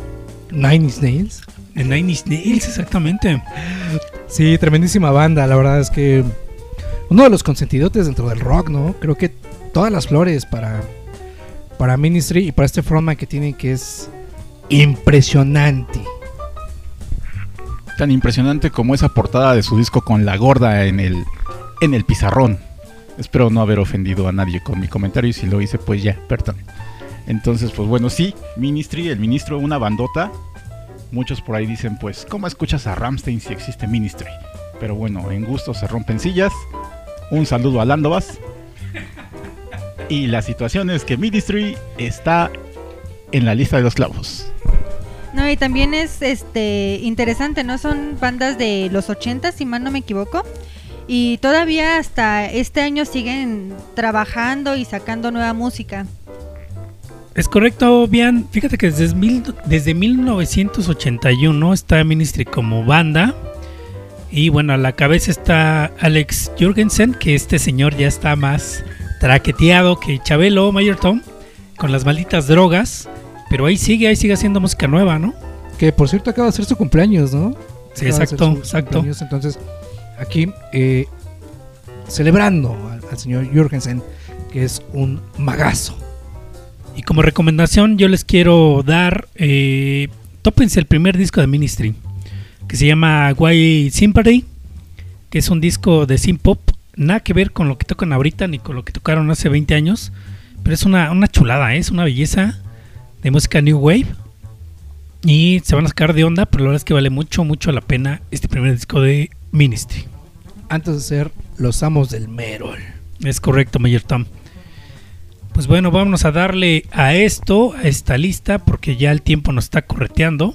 Nine Inch Nails. De Nine Inch Nails, exactamente. Sí, tremendísima banda. La verdad es que uno de los consentidotes dentro del rock, ¿no? Creo que todas las flores para, para Ministry y para este frontman que tienen que es impresionante. Tan impresionante como esa portada de su disco con la gorda en el, en el pizarrón. Espero no haber ofendido a nadie con mi comentario y si lo hice, pues ya, perdón. Entonces, pues bueno, sí, Ministry, el ministro, una bandota. Muchos por ahí dicen, pues, ¿cómo escuchas a Ramstein si existe Ministry? Pero bueno, en gusto se rompen sillas. Un saludo a Landovas. Y la situación es que Ministry está en la lista de los clavos. No, y también es este interesante, ¿no? Son bandas de los 80, si mal no me equivoco. Y todavía hasta este año siguen trabajando y sacando nueva música. Es correcto, bien. Fíjate que desde, mil- desde 1981 está Ministry como banda. Y bueno, a la cabeza está Alex Jurgensen, que este señor ya está más traqueteado que Chabelo, Mayor Tom, con las malditas drogas. Pero ahí sigue, ahí sigue haciendo música nueva, ¿no? Que por cierto acaba de ser su cumpleaños, ¿no? Sí, Acaba exacto, su- exacto. Entonces, aquí eh, celebrando al, al señor Jürgensen, que es un magazo. Y como recomendación, yo les quiero dar. Eh, tópense el primer disco de Ministry, que se llama Why Sympathy, que es un disco de synth pop. Nada que ver con lo que tocan ahorita ni con lo que tocaron hace 20 años, pero es una, una chulada, ¿eh? es una belleza de música New Wave. Y se van a sacar de onda, pero la verdad es que vale mucho, mucho la pena este primer disco de Ministry. Antes de ser los amos del Merol. Es correcto, Mayor Tom. Pues bueno, vámonos a darle a esto, a esta lista, porque ya el tiempo nos está correteando.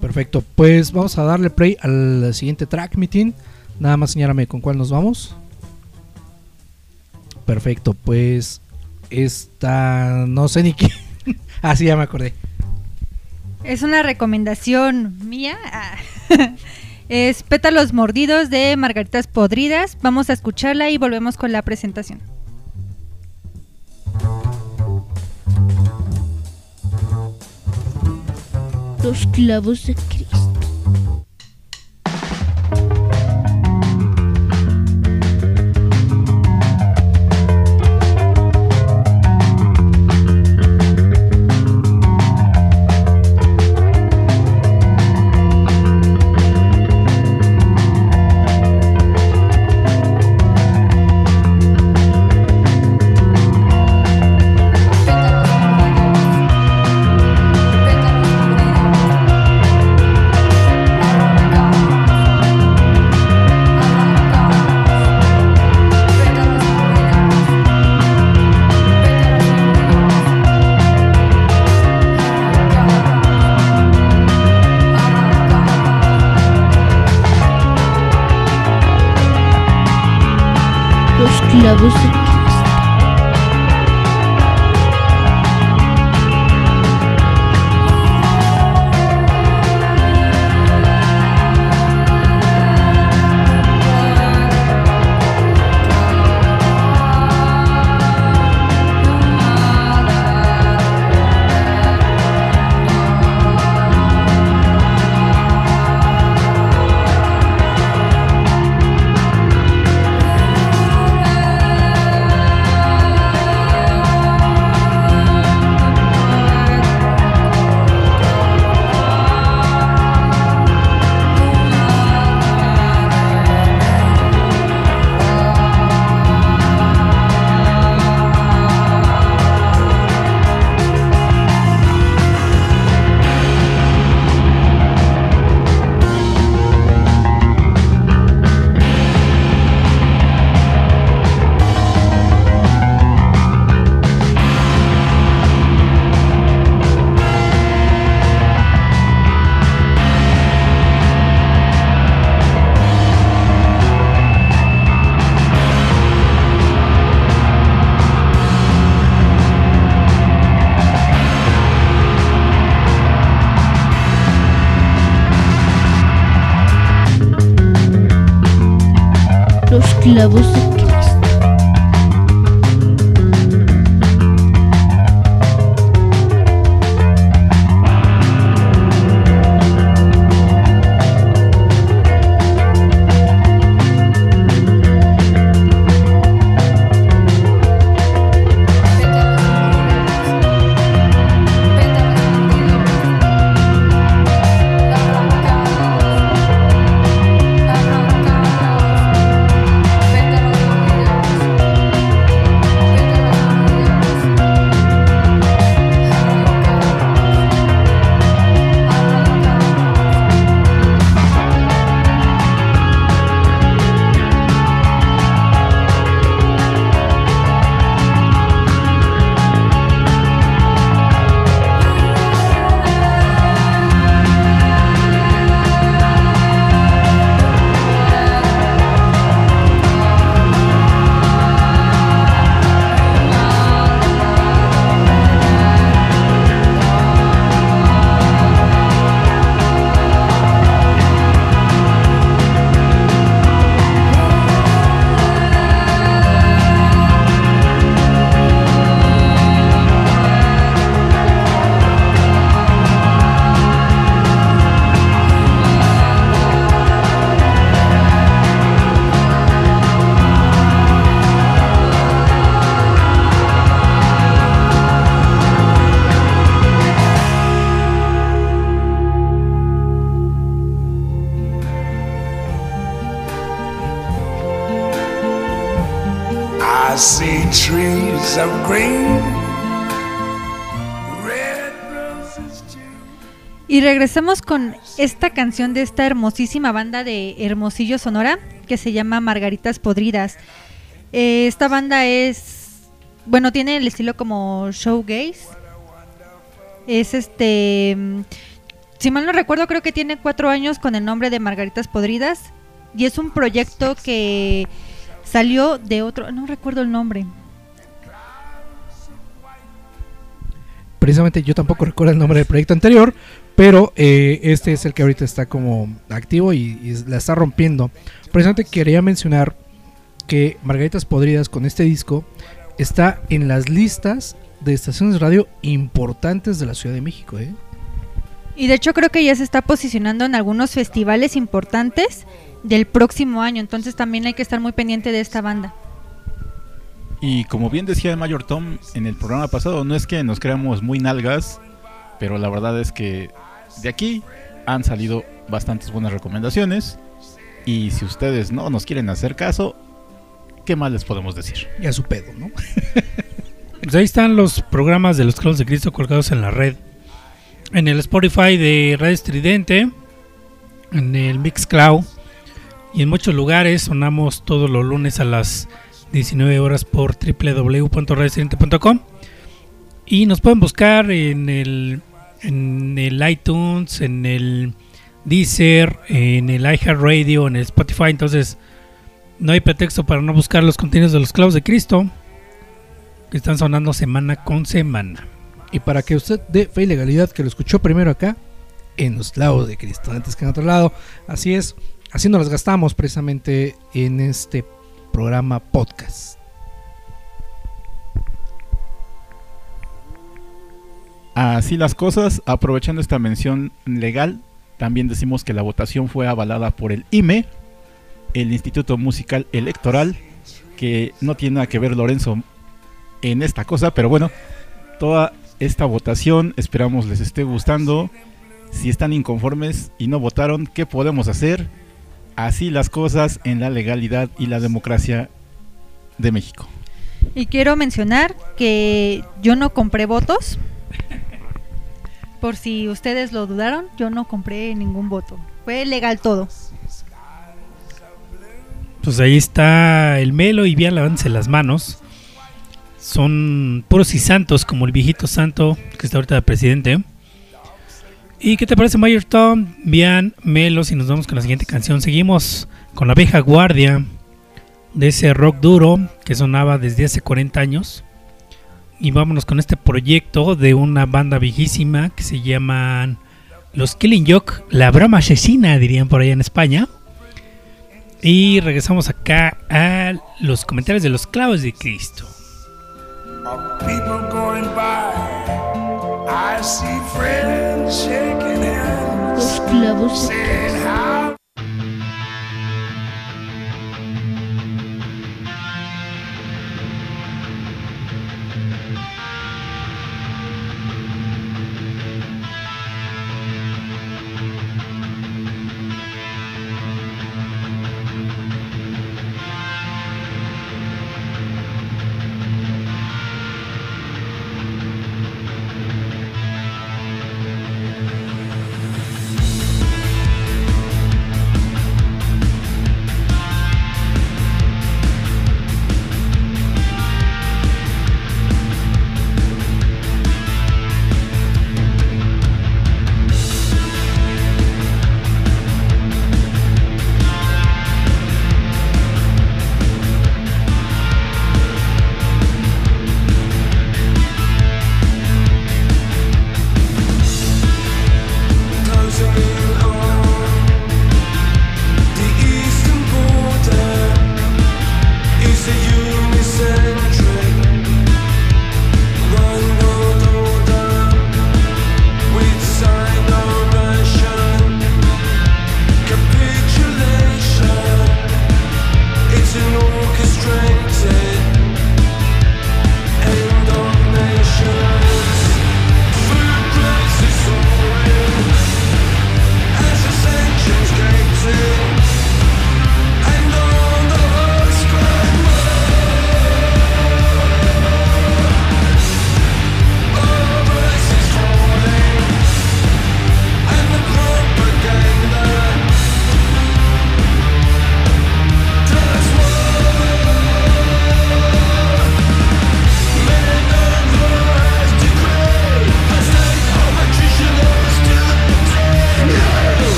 Perfecto, pues vamos a darle play al siguiente track, Mitin. Nada más señálame con cuál nos vamos. Perfecto, pues esta no sé ni qué. ah, sí, ya me acordé. Es una recomendación mía. Ah. es Pétalos Mordidos de Margaritas Podridas. Vamos a escucharla y volvemos con la presentación. Los clavos de Cristo. Los clavos regresamos con esta canción de esta hermosísima banda de Hermosillo Sonora que se llama Margaritas Podridas. Eh, esta banda es, bueno, tiene el estilo como showgaze. Es este, mm, si mal no recuerdo, creo que tiene cuatro años con el nombre de Margaritas Podridas. Y es un proyecto que salió de otro, no recuerdo el nombre. Precisamente yo tampoco recuerdo el nombre del proyecto anterior, pero eh, este es el que ahorita está como activo y, y la está rompiendo. Precisamente quería mencionar que Margaritas Podridas con este disco está en las listas de estaciones de radio importantes de la Ciudad de México. ¿eh? Y de hecho creo que ya se está posicionando en algunos festivales importantes del próximo año, entonces también hay que estar muy pendiente de esta banda. Y como bien decía el Mayor Tom en el programa pasado, no es que nos creamos muy nalgas, pero la verdad es que de aquí han salido bastantes buenas recomendaciones. Y si ustedes no nos quieren hacer caso, ¿qué más les podemos decir? Ya su pedo, ¿no? Pues ahí están los programas de los Clavos de Cristo colgados en la red. En el Spotify de Radio Estridente, en el Mixcloud y en muchos lugares sonamos todos los lunes a las 19 horas por www.radioestridente.com y nos pueden buscar en el en el iTunes, en el Deezer, en el iHeartRadio, en el Spotify, entonces no hay pretexto para no buscar los contenidos de los clavos de Cristo que están sonando semana con semana. Y para que usted dé fe y legalidad que lo escuchó primero acá, en los clavos de Cristo, antes que en otro lado. Así es, así nos las gastamos precisamente en este programa podcast. Así las cosas, aprovechando esta mención legal, también decimos que la votación fue avalada por el IME, el Instituto Musical Electoral, que no tiene nada que ver Lorenzo en esta cosa, pero bueno, toda esta votación esperamos les esté gustando. Si están inconformes y no votaron, ¿qué podemos hacer? Así las cosas en la legalidad y la democracia de México. Y quiero mencionar que yo no compré votos. Por si ustedes lo dudaron, yo no compré ningún voto. Fue legal todo. Pues ahí está el Melo y bien lavándose las manos. Son puros y santos, como el viejito santo que está ahorita de presidente. ¿Y qué te parece, Mayor Tom? Bien, Melo, si nos vamos con la siguiente canción. Seguimos con la vieja guardia de ese rock duro que sonaba desde hace 40 años. Y vámonos con este proyecto de una banda viejísima que se llaman Los Killing Joke, la broma asesina, dirían por allá en España. Y regresamos acá a los comentarios de los clavos de Cristo. Los clavos de Saying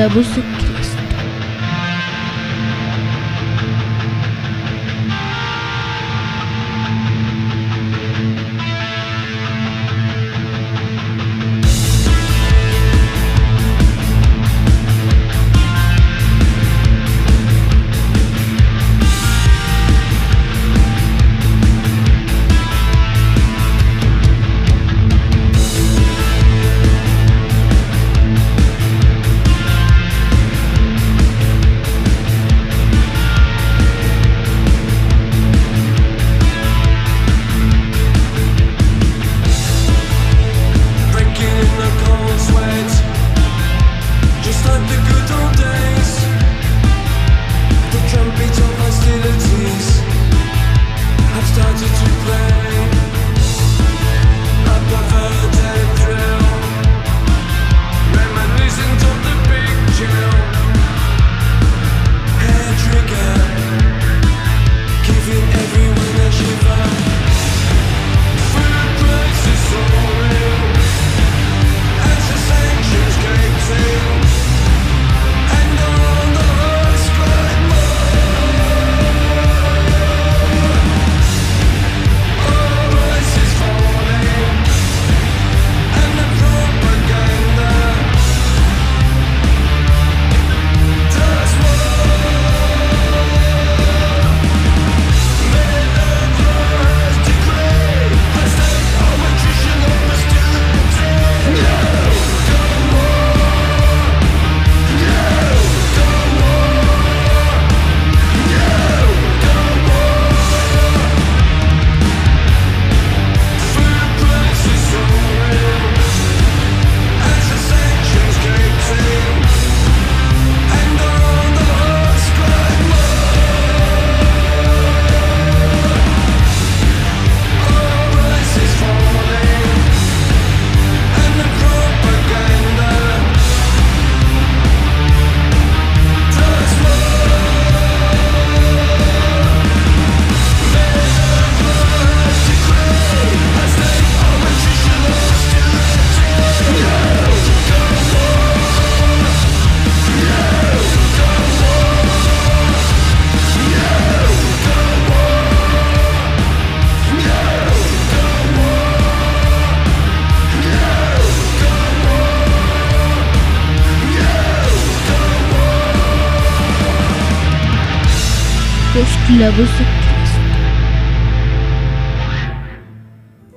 Labus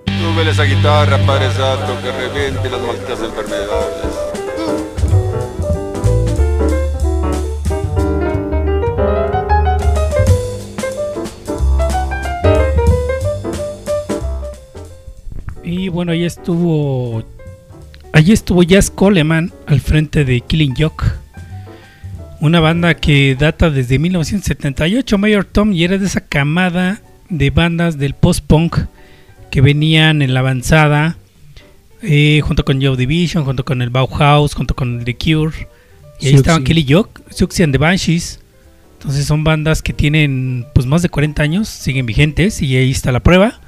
Sube esa guitarra, padre santo, que reviente las malditas enfermedades. Y bueno, ahí estuvo. Allí estuvo Jazz Coleman al frente de Killing Joke. Una banda que data desde 1978, Mayor Tom, y era de esa camada de bandas del post-punk que venían en la avanzada, eh, junto con Joe Division, junto con el Bauhaus, junto con The Cure. Y ahí estaban Kelly Jock, Siouxsie and the Banshees. Entonces son bandas que tienen pues más de 40 años, siguen vigentes y ahí está la prueba.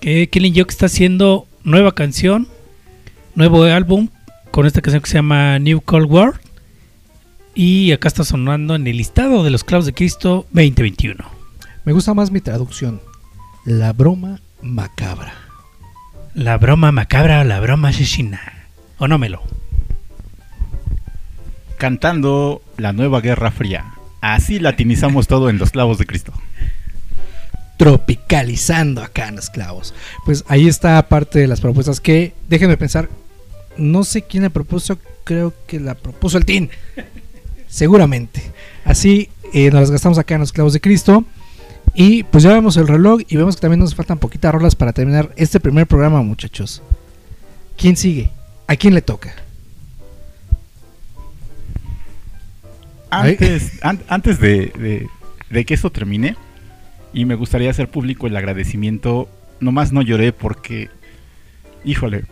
Que Kelly Jock está haciendo nueva canción, nuevo álbum con esta canción que se llama New Cold War. Y acá está sonando en el listado de los clavos de Cristo 2021. Me gusta más mi traducción. La broma macabra. La broma macabra o la broma asesina. ¿O no, Melo? Cantando la nueva Guerra Fría. Así latinizamos todo en los clavos de Cristo. Tropicalizando acá en los clavos. Pues ahí está parte de las propuestas que, déjenme pensar, no sé quién la propuso, creo que la propuso el TIN. Seguramente. Así eh, nos las gastamos acá en los clavos de Cristo. Y pues ya vemos el reloj y vemos que también nos faltan poquitas rolas para terminar este primer programa, muchachos. ¿Quién sigue? ¿A quién le toca? Antes, an- antes de, de- de que esto termine, y me gustaría hacer público el agradecimiento, nomás no lloré porque, híjole,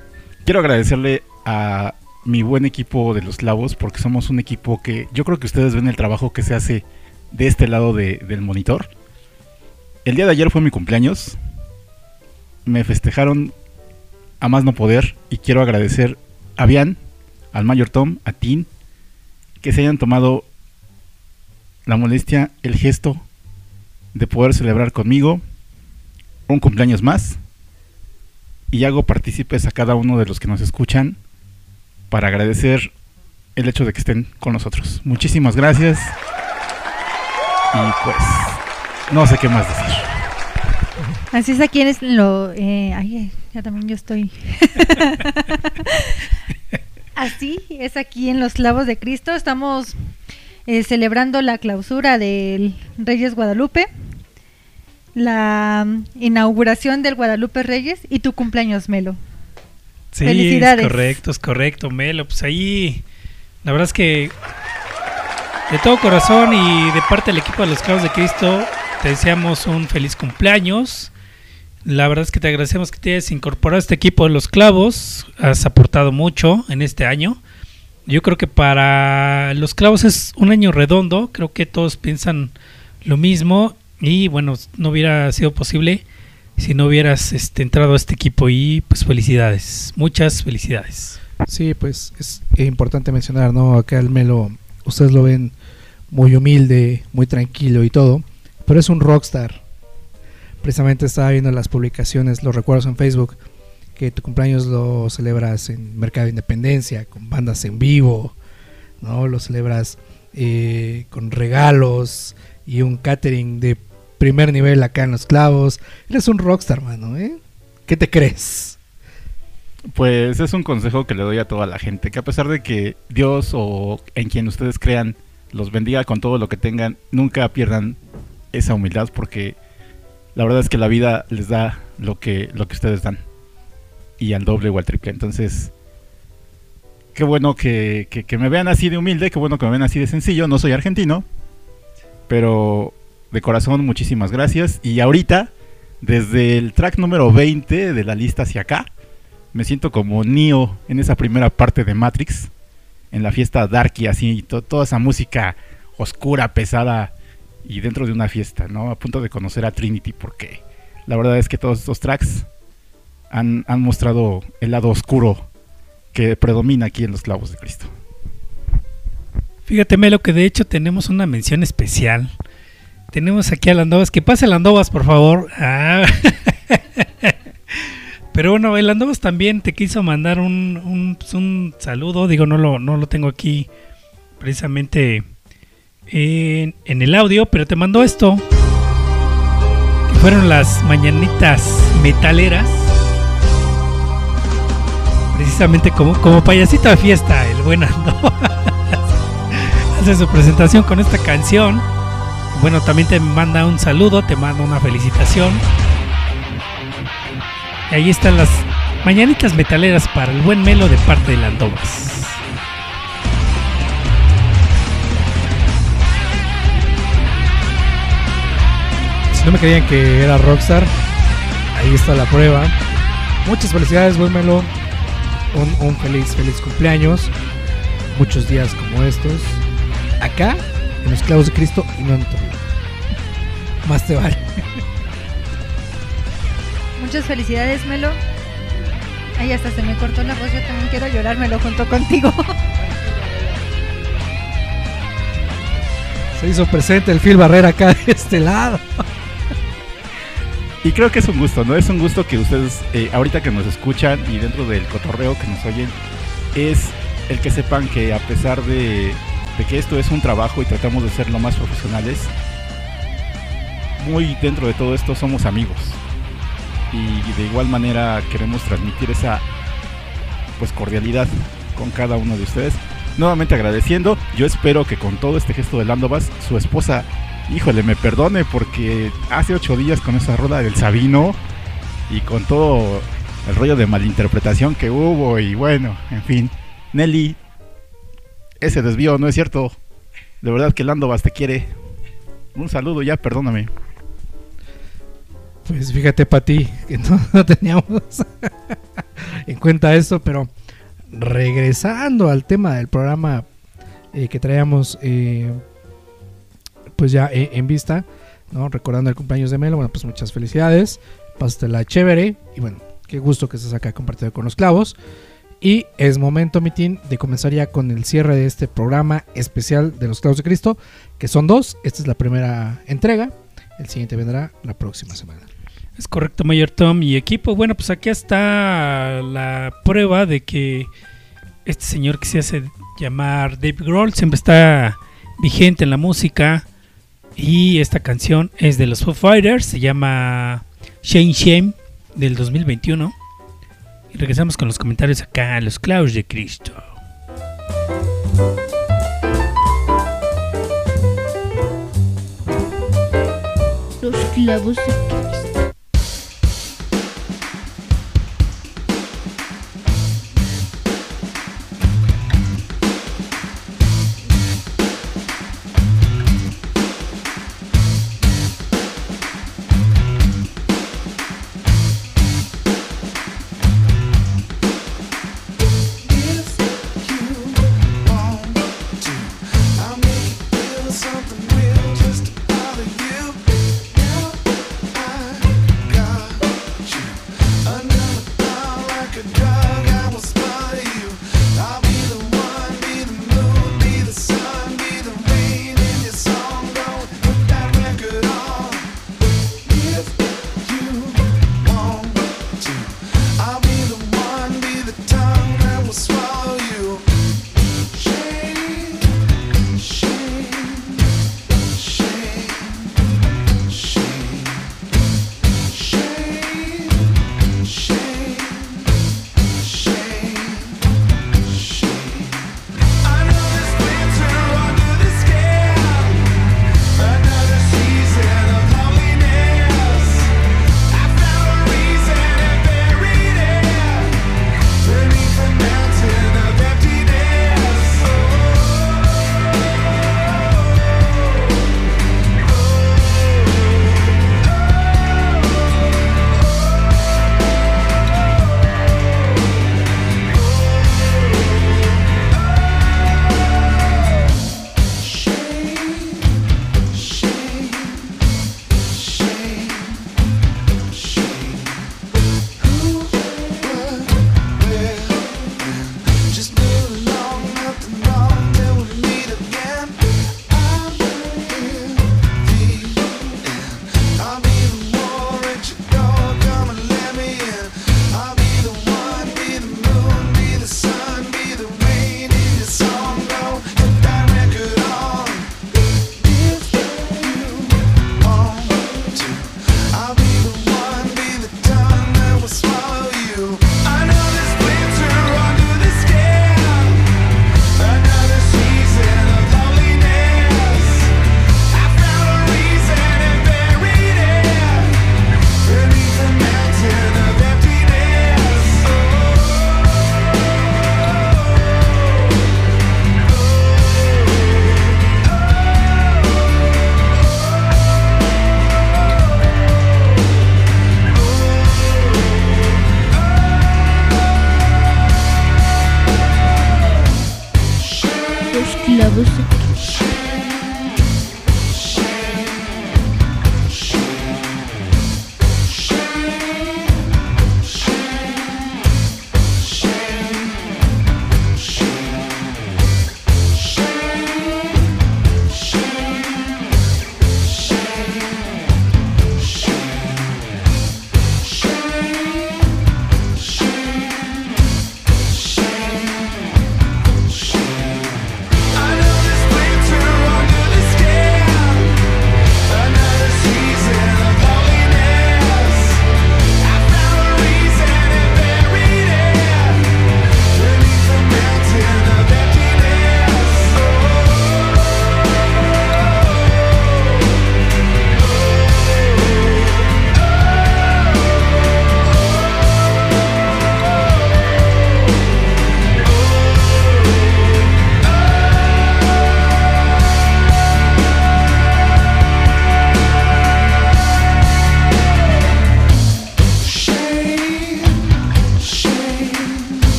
quiero agradecerle a mi buen equipo de los clavos, porque somos un equipo que yo creo que ustedes ven el trabajo que se hace de este lado de- del monitor. El día de ayer fue mi cumpleaños, me festejaron a más no poder y quiero agradecer a Bian, al Mayor Tom, a Tin, que se hayan tomado la molestia, el gesto de poder celebrar conmigo un cumpleaños más. Y hago partícipes a cada uno de los que nos escuchan para agradecer el hecho de que estén con nosotros. Muchísimas gracias y pues no sé qué más decir. Así es aquí es lo... eh, ay, ya también yo estoy... Así es aquí en los clavos de Cristo. Estamos eh, celebrando la clausura del Reyes Guadalupe, la mm, inauguración del Guadalupe Reyes y tu cumpleaños, Melo. Sí, Felicidades. es correcto, es correcto, Melo. Pues ahí, la verdad es que de todo corazón y de parte del equipo de los Clavos de Cristo, te deseamos un feliz cumpleaños. La verdad es que te agradecemos que te hayas incorporado a este equipo de los Clavos. Has aportado mucho en este año. Yo creo que para los Clavos es un año redondo. Creo que todos piensan lo mismo. Y bueno, no hubiera sido posible si no hubieras este, entrado a este equipo. Y pues felicidades. Muchas felicidades. Sí, pues es importante mencionar, ¿no? Acá el Melo, ustedes lo ven muy humilde, muy tranquilo y todo, pero es un rockstar. Precisamente estaba viendo las publicaciones, los recuerdos en Facebook, que tu cumpleaños lo celebras en Mercado de Independencia, con bandas en vivo, ¿no? Lo celebras eh, con regalos y un catering de primer nivel acá en Los Clavos. Eres un rockstar, mano, ¿eh? ¿Qué te crees? Pues es un consejo que le doy a toda la gente, que a pesar de que Dios o en quien ustedes crean los bendiga con todo lo que tengan, nunca pierdan esa humildad porque la verdad es que la vida les da lo que, lo que ustedes dan. Y al doble o al triple. Entonces, qué bueno que, que- que me vean así de humilde, qué bueno que me vean así de sencillo. No soy argentino, pero de corazón muchísimas gracias. Y ahorita, desde el track número 20 de la lista hacia acá, me siento como Neo en esa primera parte de Matrix, en la fiesta darky, así, to- toda esa música oscura, pesada y dentro de una fiesta, ¿no? A punto de conocer a Trinity, porque la verdad es que todos estos tracks han, han mostrado el lado oscuro que predomina aquí en los clavos de Cristo. Fíjate, Melo, que de hecho tenemos una mención especial. Tenemos aquí a Landovas. Que pase Landovas, por favor. Ah. Pero bueno, el Landovas también te quiso mandar un, un, saludo. Digo, no lo, no lo tengo aquí precisamente en, el audio, pero te mandó esto. Que fueron las mañanitas metaleras. Precisamente como, como payasito de fiesta, el buen Andovas hace su presentación con esta canción. Bueno, también te manda un saludo, te manda una felicitación. Y ahí están las mañanitas metaleras para el buen Melo de parte de Landobas. Si no me creían que era Rockstar, ahí está la prueba. Muchas felicidades, buen Melo. Un, un feliz, feliz cumpleaños. Muchos días como estos. Acá en los clavos de Cristo y no en otro lugar. Más te vale. Muchas felicidades, Melo. Ay, hasta se me cortó la voz. Yo también quiero llorármelo junto contigo. Se hizo presente el Phil Barrera acá de este lado. Y creo que es un gusto, ¿no? Es un gusto que ustedes, eh, ahorita que nos escuchan y dentro del cotorreo que nos oyen, es el que sepan que a pesar de, de que esto es un trabajo y tratamos de ser lo más profesionales, muy dentro de todo esto somos amigos. Y de igual manera queremos transmitir esa pues cordialidad con cada uno de ustedes. Nuevamente agradeciendo, yo espero que con todo este gesto de Landovas, su esposa híjole, me perdone porque hace ocho días con esa rola del Sabino y con todo el rollo de malinterpretación que hubo y bueno, en fin. Nelly, ese desvío no es cierto. De verdad que Landovas te quiere. Un saludo ya, perdóname. Pues fíjate, Pati, que no, no teníamos en cuenta esto, pero regresando al tema del programa eh, que traíamos eh, pues ya eh, en vista. Recordando el cumpleaños de Melo, bueno, pues muchas felicidades, pásatela chévere y bueno, qué gusto que estés acá compartiendo con los clavos. Y es momento, Mitín, de comenzar ya con el cierre de este programa especial de los clavos de Cristo, que son dos. Esta es la primera entrega. El siguiente vendrá la próxima semana. Es correcto, Mayor Tom y equipo. Bueno, pues aquí está la prueba de que este señor que se hace llamar Dave Grohl siempre está vigente en la música. Y esta canción es de los Foo Fighters, se llama Shame Shame del 2021. Y regresamos con los comentarios acá a los clavos de Cristo. Los clavos de Cristo.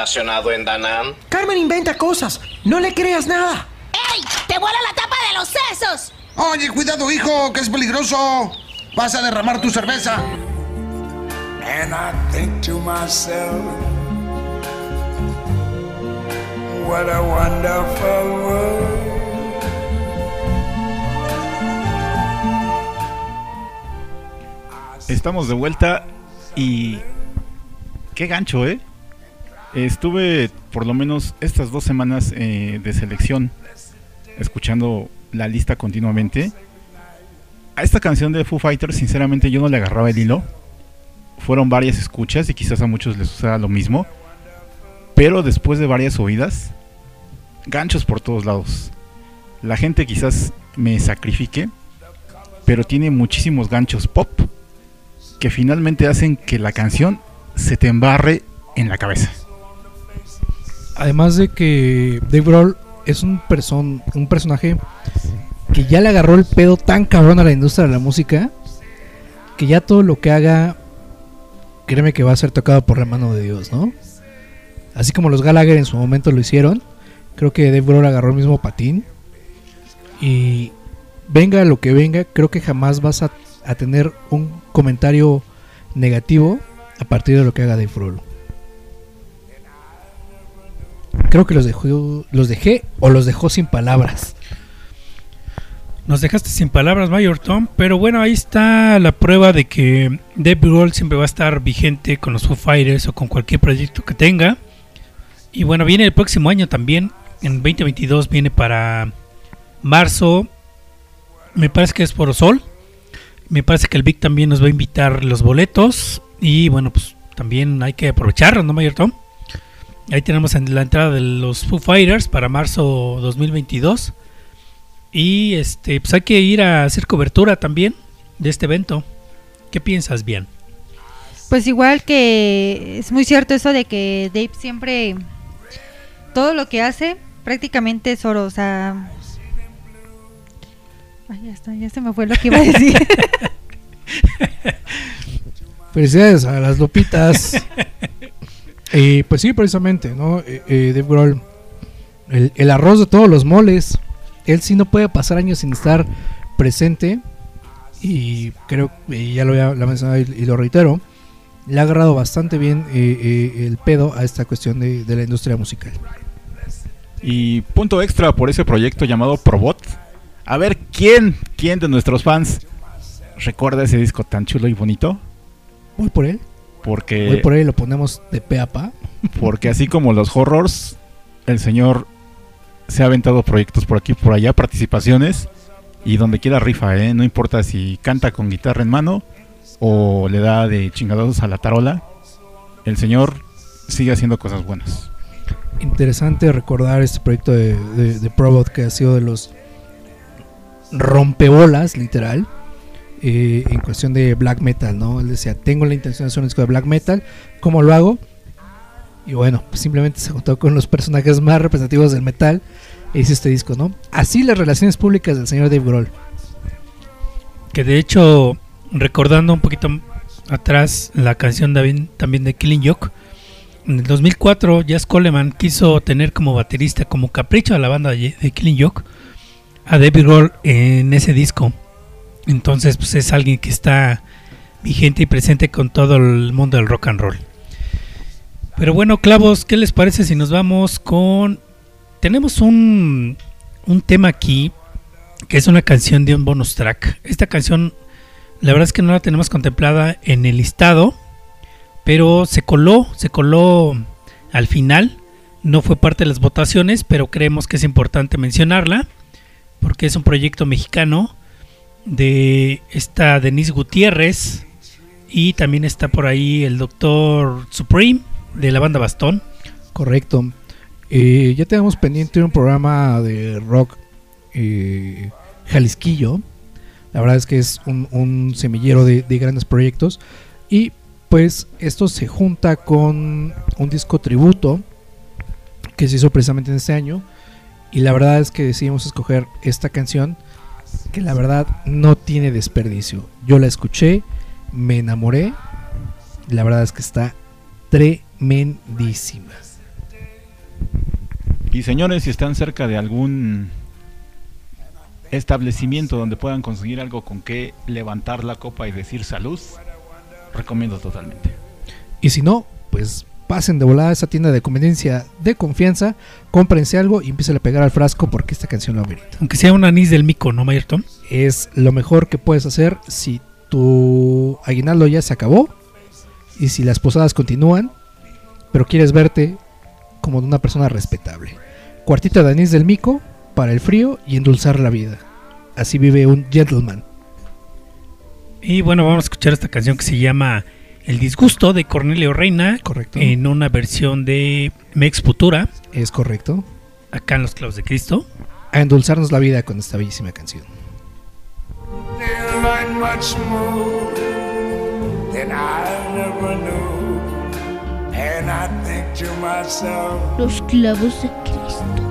Estacionado en Danam? Carmen inventa cosas. No le creas nada. ¡Ey! ¡Te vuela la tapa de los sesos! Oye, cuidado, hijo, que es peligroso. Vas a derramar tu cerveza. And I think to myself, what a wonderful world. Estamos de vuelta y qué gancho, ¿eh? Estuve por lo menos estas dos semanas eh, de selección escuchando la lista continuamente. A esta canción de Foo Fighters, sinceramente, yo no le agarraba el hilo. Fueron varias escuchas y quizás a muchos les suceda lo mismo. Pero después de varias oídas, ganchos por todos lados. La gente quizás me sacrifique, pero tiene muchísimos ganchos pop que finalmente hacen que la canción se te embarre en la cabeza. Además de que Dave Grohl es un, person, un personaje que ya le agarró el pedo tan cabrón a la industria de la música que ya todo lo que haga, créeme que va a ser tocado por la mano de Dios, ¿no? Así como los Gallagher en su momento lo hicieron, creo que Dave Grohl agarró el mismo patín y venga lo que venga, creo que jamás vas a, tener un comentario negativo a partir de lo que haga Dave Grohl. Creo que los dejó, los dejé o los dejó sin palabras. Nos dejaste sin palabras, Mayor Tom, pero bueno, ahí está la prueba de que Dave Grohl siempre va a estar vigente con los Foo Fighters o con cualquier proyecto que tenga. Y bueno, viene el próximo año también, en 2022 viene para marzo, me parece que es por Sol. Me parece que el Vic también nos va a invitar los boletos y bueno, pues también hay que aprovecharlos, ¿no, Mayor Tom? Ahí tenemos en la entrada de los Foo Fighters para marzo 2022. Y este, pues hay que ir a hacer cobertura también de este evento. ¿Qué piensas, bien? Pues igual que es muy cierto eso de que Dave siempre todo lo que hace prácticamente es oro, o sea, Ay, ya está, ya se me fue lo que iba a decir. Felicidades a las Lupitas. y pues sí, precisamente, ¿no? Eh, eh, Dave Grohl, el, el arroz de todos los moles. Él sí no puede pasar años sin estar presente. Y creo, y ya lo había mencionado y, y lo reitero, le ha agarrado bastante bien eh, eh, el pedo a esta cuestión de, de la industria musical. Y punto extra por ese proyecto llamado Probot. A ver, ¿quién, quién de nuestros fans recuerda ese disco tan chulo y bonito? Voy por él. Porque, Voy por y lo ponemos de pe a pa. porque así como los horrors, el señor se ha aventado proyectos por aquí por allá, participaciones. Y donde quiera rifa, ¿eh? No importa si canta con guitarra en mano o le da de chingadazos a la tarola. El señor sigue haciendo cosas buenas. Interesante recordar este proyecto de, de, de Probot que ha sido de los rompebolas, literal, eh, en cuestión de black metal, ¿no? Él decía, tengo la intención de hacer un disco de black metal, ¿cómo lo hago? Y bueno, simplemente se juntó con los personajes más representativos del metal e hizo este disco, ¿no? Así las relaciones públicas del señor Dave Grohl. Que de hecho, recordando un poquito atrás la canción también, también de Killing Joke, en el 2004 Jazz Coleman quiso tener como baterista, como capricho a la banda de de Killing Joke, a David Grohl en ese disco. Entonces, pues es alguien que está vigente y presente con todo el mundo del rock and roll. Pero bueno, clavos, ¿qué les parece si nos vamos con... Tenemos un, un tema aquí que es una canción de un bonus track. Esta canción, la verdad es que no la tenemos contemplada en el listado, pero se coló, se coló al final. No fue parte de las votaciones, pero creemos que es importante mencionarla porque es un proyecto mexicano de esta Denise Gutiérrez y también está por ahí el doctor Supreme de la banda Bastón. Correcto. Eh, ya tenemos pendiente un programa de rock eh, Jalisquillo. La verdad es que es un, semillero de, de grandes proyectos. Y pues esto se junta con un disco tributo que se hizo precisamente en este año. Y la verdad es que decidimos escoger esta canción que la verdad no tiene desperdicio. Yo la escuché, me enamoré. La verdad es que está tremendísima. Y señores, si están cerca de algún establecimiento donde puedan conseguir algo con que levantar la copa y decir salud, recomiendo totalmente. Y si no, pues pasen de volada a esa tienda de conveniencia de confianza, cómprense algo y empiecen a pegar al frasco porque esta canción lo amerita. Aunque sea un anís del mico, ¿no, Mayerton? Es lo mejor que puedes hacer si tu aguinaldo ya se acabó y si las posadas continúan, pero quieres verte como una persona respetable. Cuartito de anís del mico para el frío y endulzar la vida. Así vive un gentleman. Y bueno, vamos a escuchar esta canción que se llama El disgusto de Cornelio Reina. Correcto. En una versión de Mex Futura. Es correcto. Acá en Los Clavos de Cristo. A endulzarnos la vida con esta bellísima canción. Feel like much more than I never knew. And I think to myself, Los clavos de Cristo.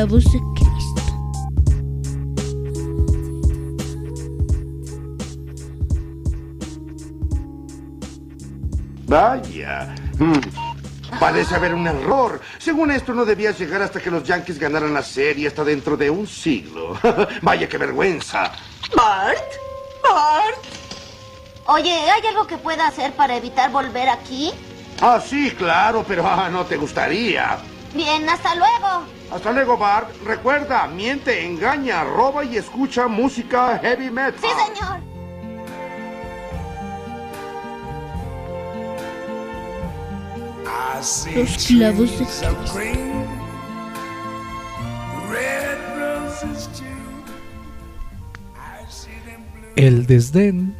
Clavos de Cristo. Vaya. Mm. Parece haber un error. Según esto, no debías llegar hasta que los Yankees ganaran la serie hasta dentro de un siglo. Vaya, qué vergüenza. Bart, Bart. Oye, ¿hay algo que pueda hacer para evitar volver aquí? Ah, sí, claro, pero ah, no te gustaría. Bien, hasta luego. Hasta luego, Bart. Recuerda, miente, engaña, roba y escucha música heavy metal. Sí, señor. Los clavos de Cristo. El desdén,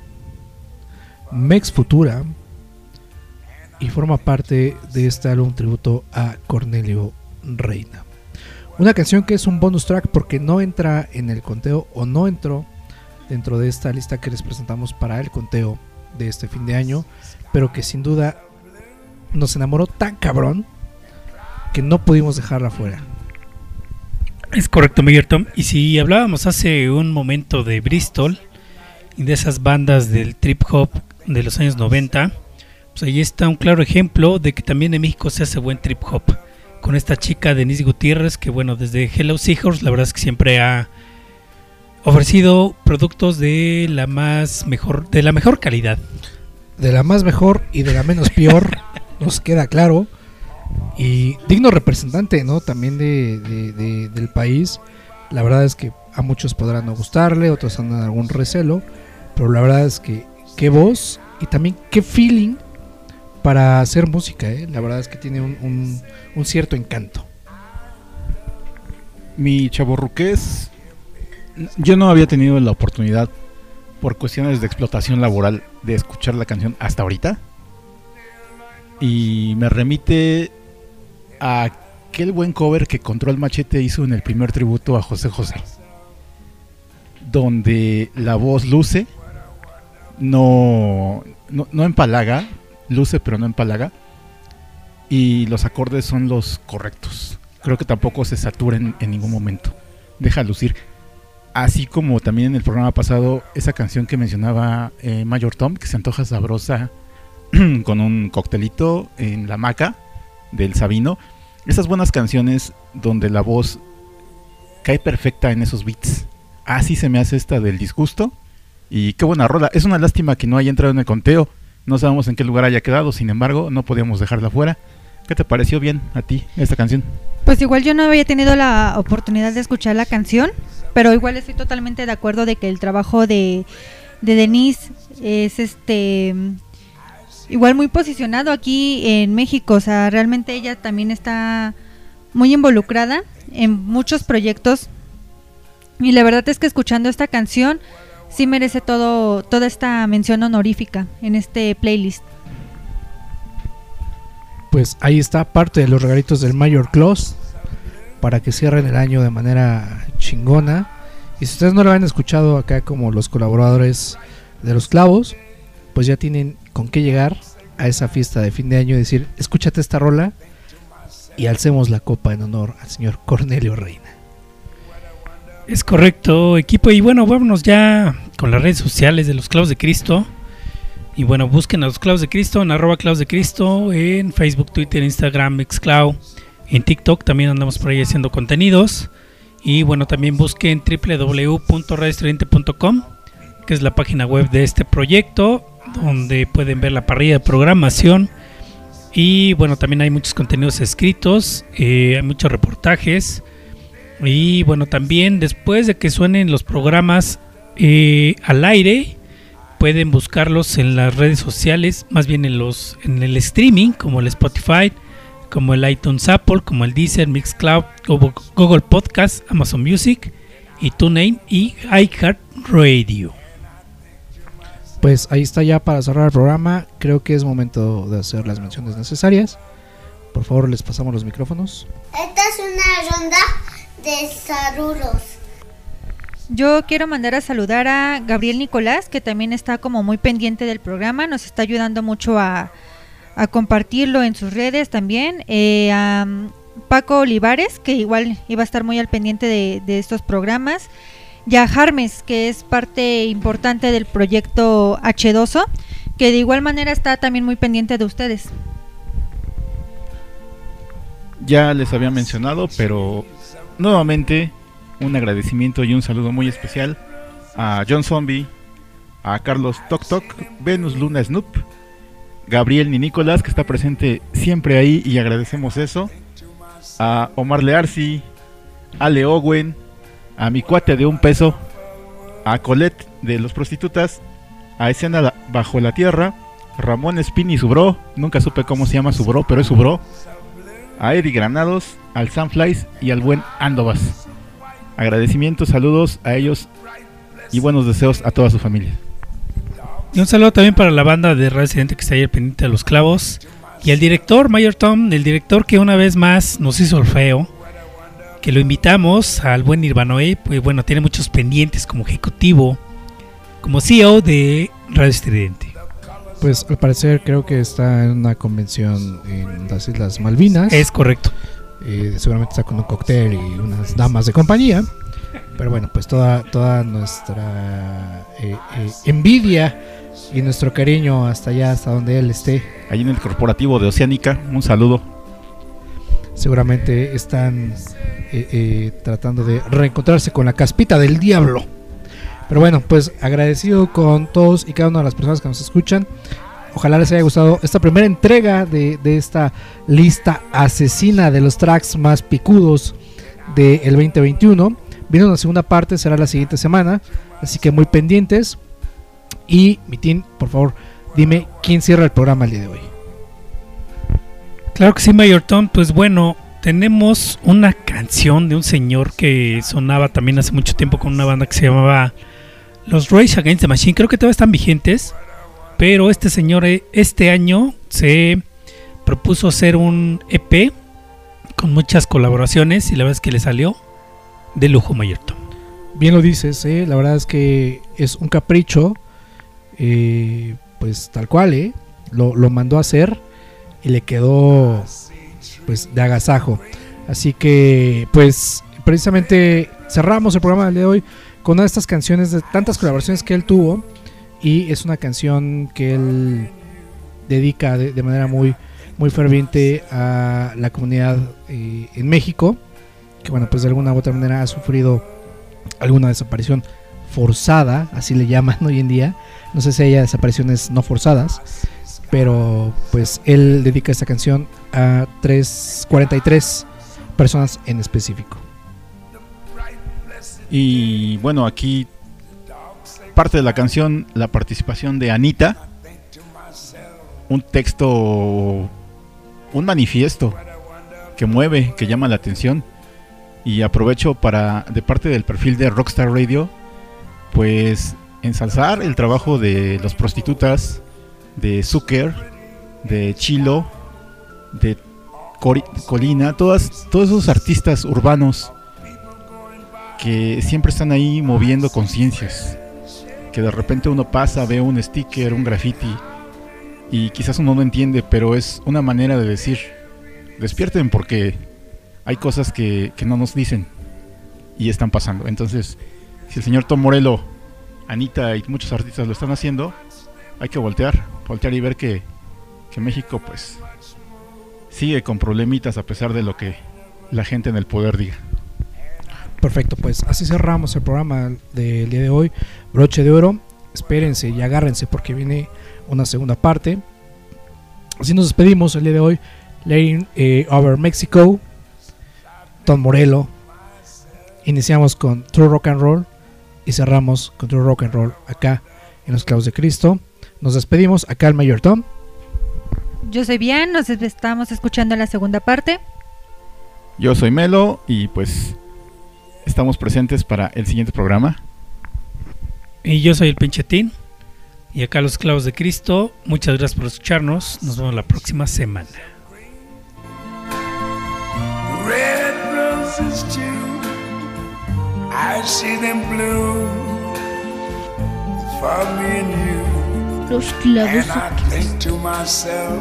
Mex Futura, y forma parte de este álbum tributo a Cornelio Reina. Una canción que es un bonus track porque no entra en el conteo o no entró dentro de esta lista que les presentamos para el conteo de este fin de año, pero que sin duda nos enamoró tan cabrón que no pudimos dejarla fuera. Es correcto, Miguel Tom. Y si hablábamos hace un momento de Bristol y de esas bandas del trip hop de los años 90, pues ahí está un claro ejemplo de que también en México se hace buen trip hop. Con esta chica Denise Gutiérrez, que bueno, desde Hello Seahorse, la verdad es que siempre ha ofrecido productos de la más mejor, de la mejor calidad. De la más mejor y de la menos peor, nos queda claro. Y digno representante, ¿no? También de, de- de- del país. La verdad es que a muchos podrán no gustarle, otros andan algún recelo. Pero la verdad es que qué voz y también qué feeling para hacer música, ¿eh? La verdad es que tiene un, un- cierto encanto. Mi chaborruqués, yo no había tenido la oportunidad por cuestiones de explotación laboral de escuchar la canción hasta ahorita. Y me remite a aquel buen cover que Control Machete hizo en el primer tributo a José José. Donde la voz luce, no, no empalaga, luce pero no empalaga. Y los acordes son los correctos. Creo que tampoco se saturen en ningún momento. Deja lucir. Así como también en el programa pasado, esa canción que mencionaba eh, Mayor Tom, que se antoja sabrosa con un coctelito en la hamaca del Sabino. Esas buenas canciones donde la voz cae perfecta en esos beats. Así se me hace esta del disgusto. Y qué buena rola. Es una lástima que no haya entrado en el conteo. No sabemos en qué lugar haya quedado. Sin embargo, no podíamos dejarla fuera. ¿Qué te pareció bien a ti esta canción? Pues igual yo no había tenido la oportunidad de escuchar la canción, pero igual estoy totalmente de acuerdo de que el trabajo de, de Denise es este igual muy posicionado aquí en México, o sea, realmente ella también está muy involucrada en muchos proyectos y la verdad es que escuchando esta canción sí merece todo toda esta mención honorífica en este playlist. Pues ahí está parte de los regalitos del Mayor Claus para que cierren el año de manera chingona. Y si ustedes no lo han escuchado acá como los colaboradores de los clavos, pues ya tienen con qué llegar a esa fiesta de fin de año y decir, escúchate esta rola y alcemos la copa en honor al señor Cornelio Reina. Es correcto, equipo. Y bueno, vámonos ya con las redes sociales de los Clavos de Cristo. Y bueno, busquen a los Clavos de Cristo en arroba Clavos de Cristo en Facebook, Twitter, Instagram, Mixcloud. En TikTok también andamos por ahí haciendo contenidos. Y bueno, también busquen www.radioestudiante.com, que es la página web de este proyecto, donde pueden ver la parrilla de programación. Y bueno, también hay muchos contenidos escritos, eh, hay muchos reportajes. Y bueno, también después de que suenen los programas eh, al aire, pueden buscarlos en las redes sociales, más bien en los en el streaming, como el Spotify, como el iTunes Apple, como el Deezer, Mixcloud, Google, Google Podcast, Amazon Music y TuneIn y iHeartRadio. Pues ahí está ya para cerrar el programa. Creo que es momento de hacer las menciones necesarias. Por favor, les pasamos los micrófonos. Esta es una ronda de saludos. Yo quiero mandar a saludar a Gabriel Nicolás, que también está como muy pendiente del programa, nos está ayudando mucho a, a compartirlo en sus redes también. Eh, a Paco Olivares, que igual iba a estar muy al pendiente de, de estos programas. Ya Harmes, que es parte importante del proyecto H2O, que de igual manera está también muy pendiente de ustedes. Ya les había mencionado, pero nuevamente un agradecimiento y un saludo muy especial a John Zombie, a Carlos Tok Tok, Venus Luna Snoop, Gabriel ni Nicolás, que está presente siempre ahí y agradecemos eso, a Omar Learsi, a Le Owen, a mi cuate de un peso, a Colette de los prostitutas, a Escena Bajo la Tierra, Ramón Espini, su bro, nunca supe cómo se llama su bro, pero es su bro, a Eddie Granados, al Sunflies y al buen Andovas. Agradecimientos, saludos a ellos y buenos deseos a toda su familia. Y un saludo también para la banda de Resident que está ahí al pendiente de los clavos. Y el director, Mayor Tom, el director que una vez más nos hizo el feo. Que lo invitamos al buen Nirvanoe. Pues bueno, tiene muchos pendientes como ejecutivo, como CEO de Radio Estridente. Pues al parecer creo que está en una convención en las Islas Malvinas. Es correcto. Eh, seguramente está con un cóctel y unas damas de compañía. Pero bueno, pues toda, toda nuestra eh, eh, envidia y nuestro cariño hasta allá, hasta donde él esté. Ahí en el corporativo de Oceánica, un saludo. Seguramente están eh, eh, tratando de reencontrarse con la caspita del diablo. Pero bueno, pues agradecido con todos y cada una de las personas que nos escuchan. Ojalá les haya gustado esta primera entrega de, de esta lista asesina de los tracks más picudos del 2021. Viene una segunda parte, será la siguiente semana. Así que muy pendientes. Y, Mitín, por favor, dime quién cierra el programa el día de hoy. Claro que sí, Mayor Tom. Pues bueno, tenemos una canción de un señor que sonaba también hace mucho tiempo con una banda que se llamaba Los Rage Against the Machine. Creo que todavía están vigentes. Pero este señor eh, este año se propuso hacer un EP con muchas colaboraciones y la verdad es que le salió de lujo, Mayor Tom. Bien lo dices, ¿eh? la verdad es que es un capricho, eh, pues tal cual, ¿eh? lo, lo mandó a hacer y le quedó pues de agasajo. Así que pues precisamente cerramos el programa del día de hoy con una de estas canciones de tantas colaboraciones que él tuvo y es una canción que él dedica de, manera muy muy ferviente a la comunidad eh, en México que bueno pues de alguna u otra manera ha sufrido alguna desaparición forzada, así le llaman hoy en día. No sé si haya desapariciones no forzadas, pero pues él dedica esta canción a tres, 43 personas en específico. Y bueno, aquí parte de la canción, la participación de Anita, un texto, un manifiesto que mueve, que llama la atención. Y aprovecho para, de parte del perfil de Rockstar Radio, pues ensalzar el trabajo de los prostitutas, de Zucker, de Chilo, de Colina, todas, todos esos artistas urbanos que siempre están ahí moviendo conciencias. Que de repente uno pasa, ve un sticker, un graffiti, y quizás uno no entiende, pero es una manera de decir, despierten porque hay cosas que, que no nos dicen y están pasando. Entonces, si el señor Tom Morello, Anita y muchos artistas lo están haciendo, hay que voltear, voltear y ver que, que México pues sigue con problemitas a pesar de lo que la gente en el poder diga. Perfecto, pues así cerramos el programa del día de hoy. Broche de oro, espérense y agárrense porque viene una segunda parte. Así nos despedimos el día de hoy. Laying eh, Over Mexico, Tom Morello. Iniciamos con True Rock and Roll y cerramos con True Rock and Roll acá en los clavos de Cristo. Nos despedimos acá el Mayor Tom. Yo soy bien, nos estamos escuchando la segunda parte. Yo soy Melo y pues estamos presentes para el siguiente programa. Y yo soy el Pinchetín. Y acá los clavos de Cristo. Muchas gracias por escucharnos. Nos vemos la próxima semana. Red roses too, I see them bloom for me and you. Los clavos And I think to myself,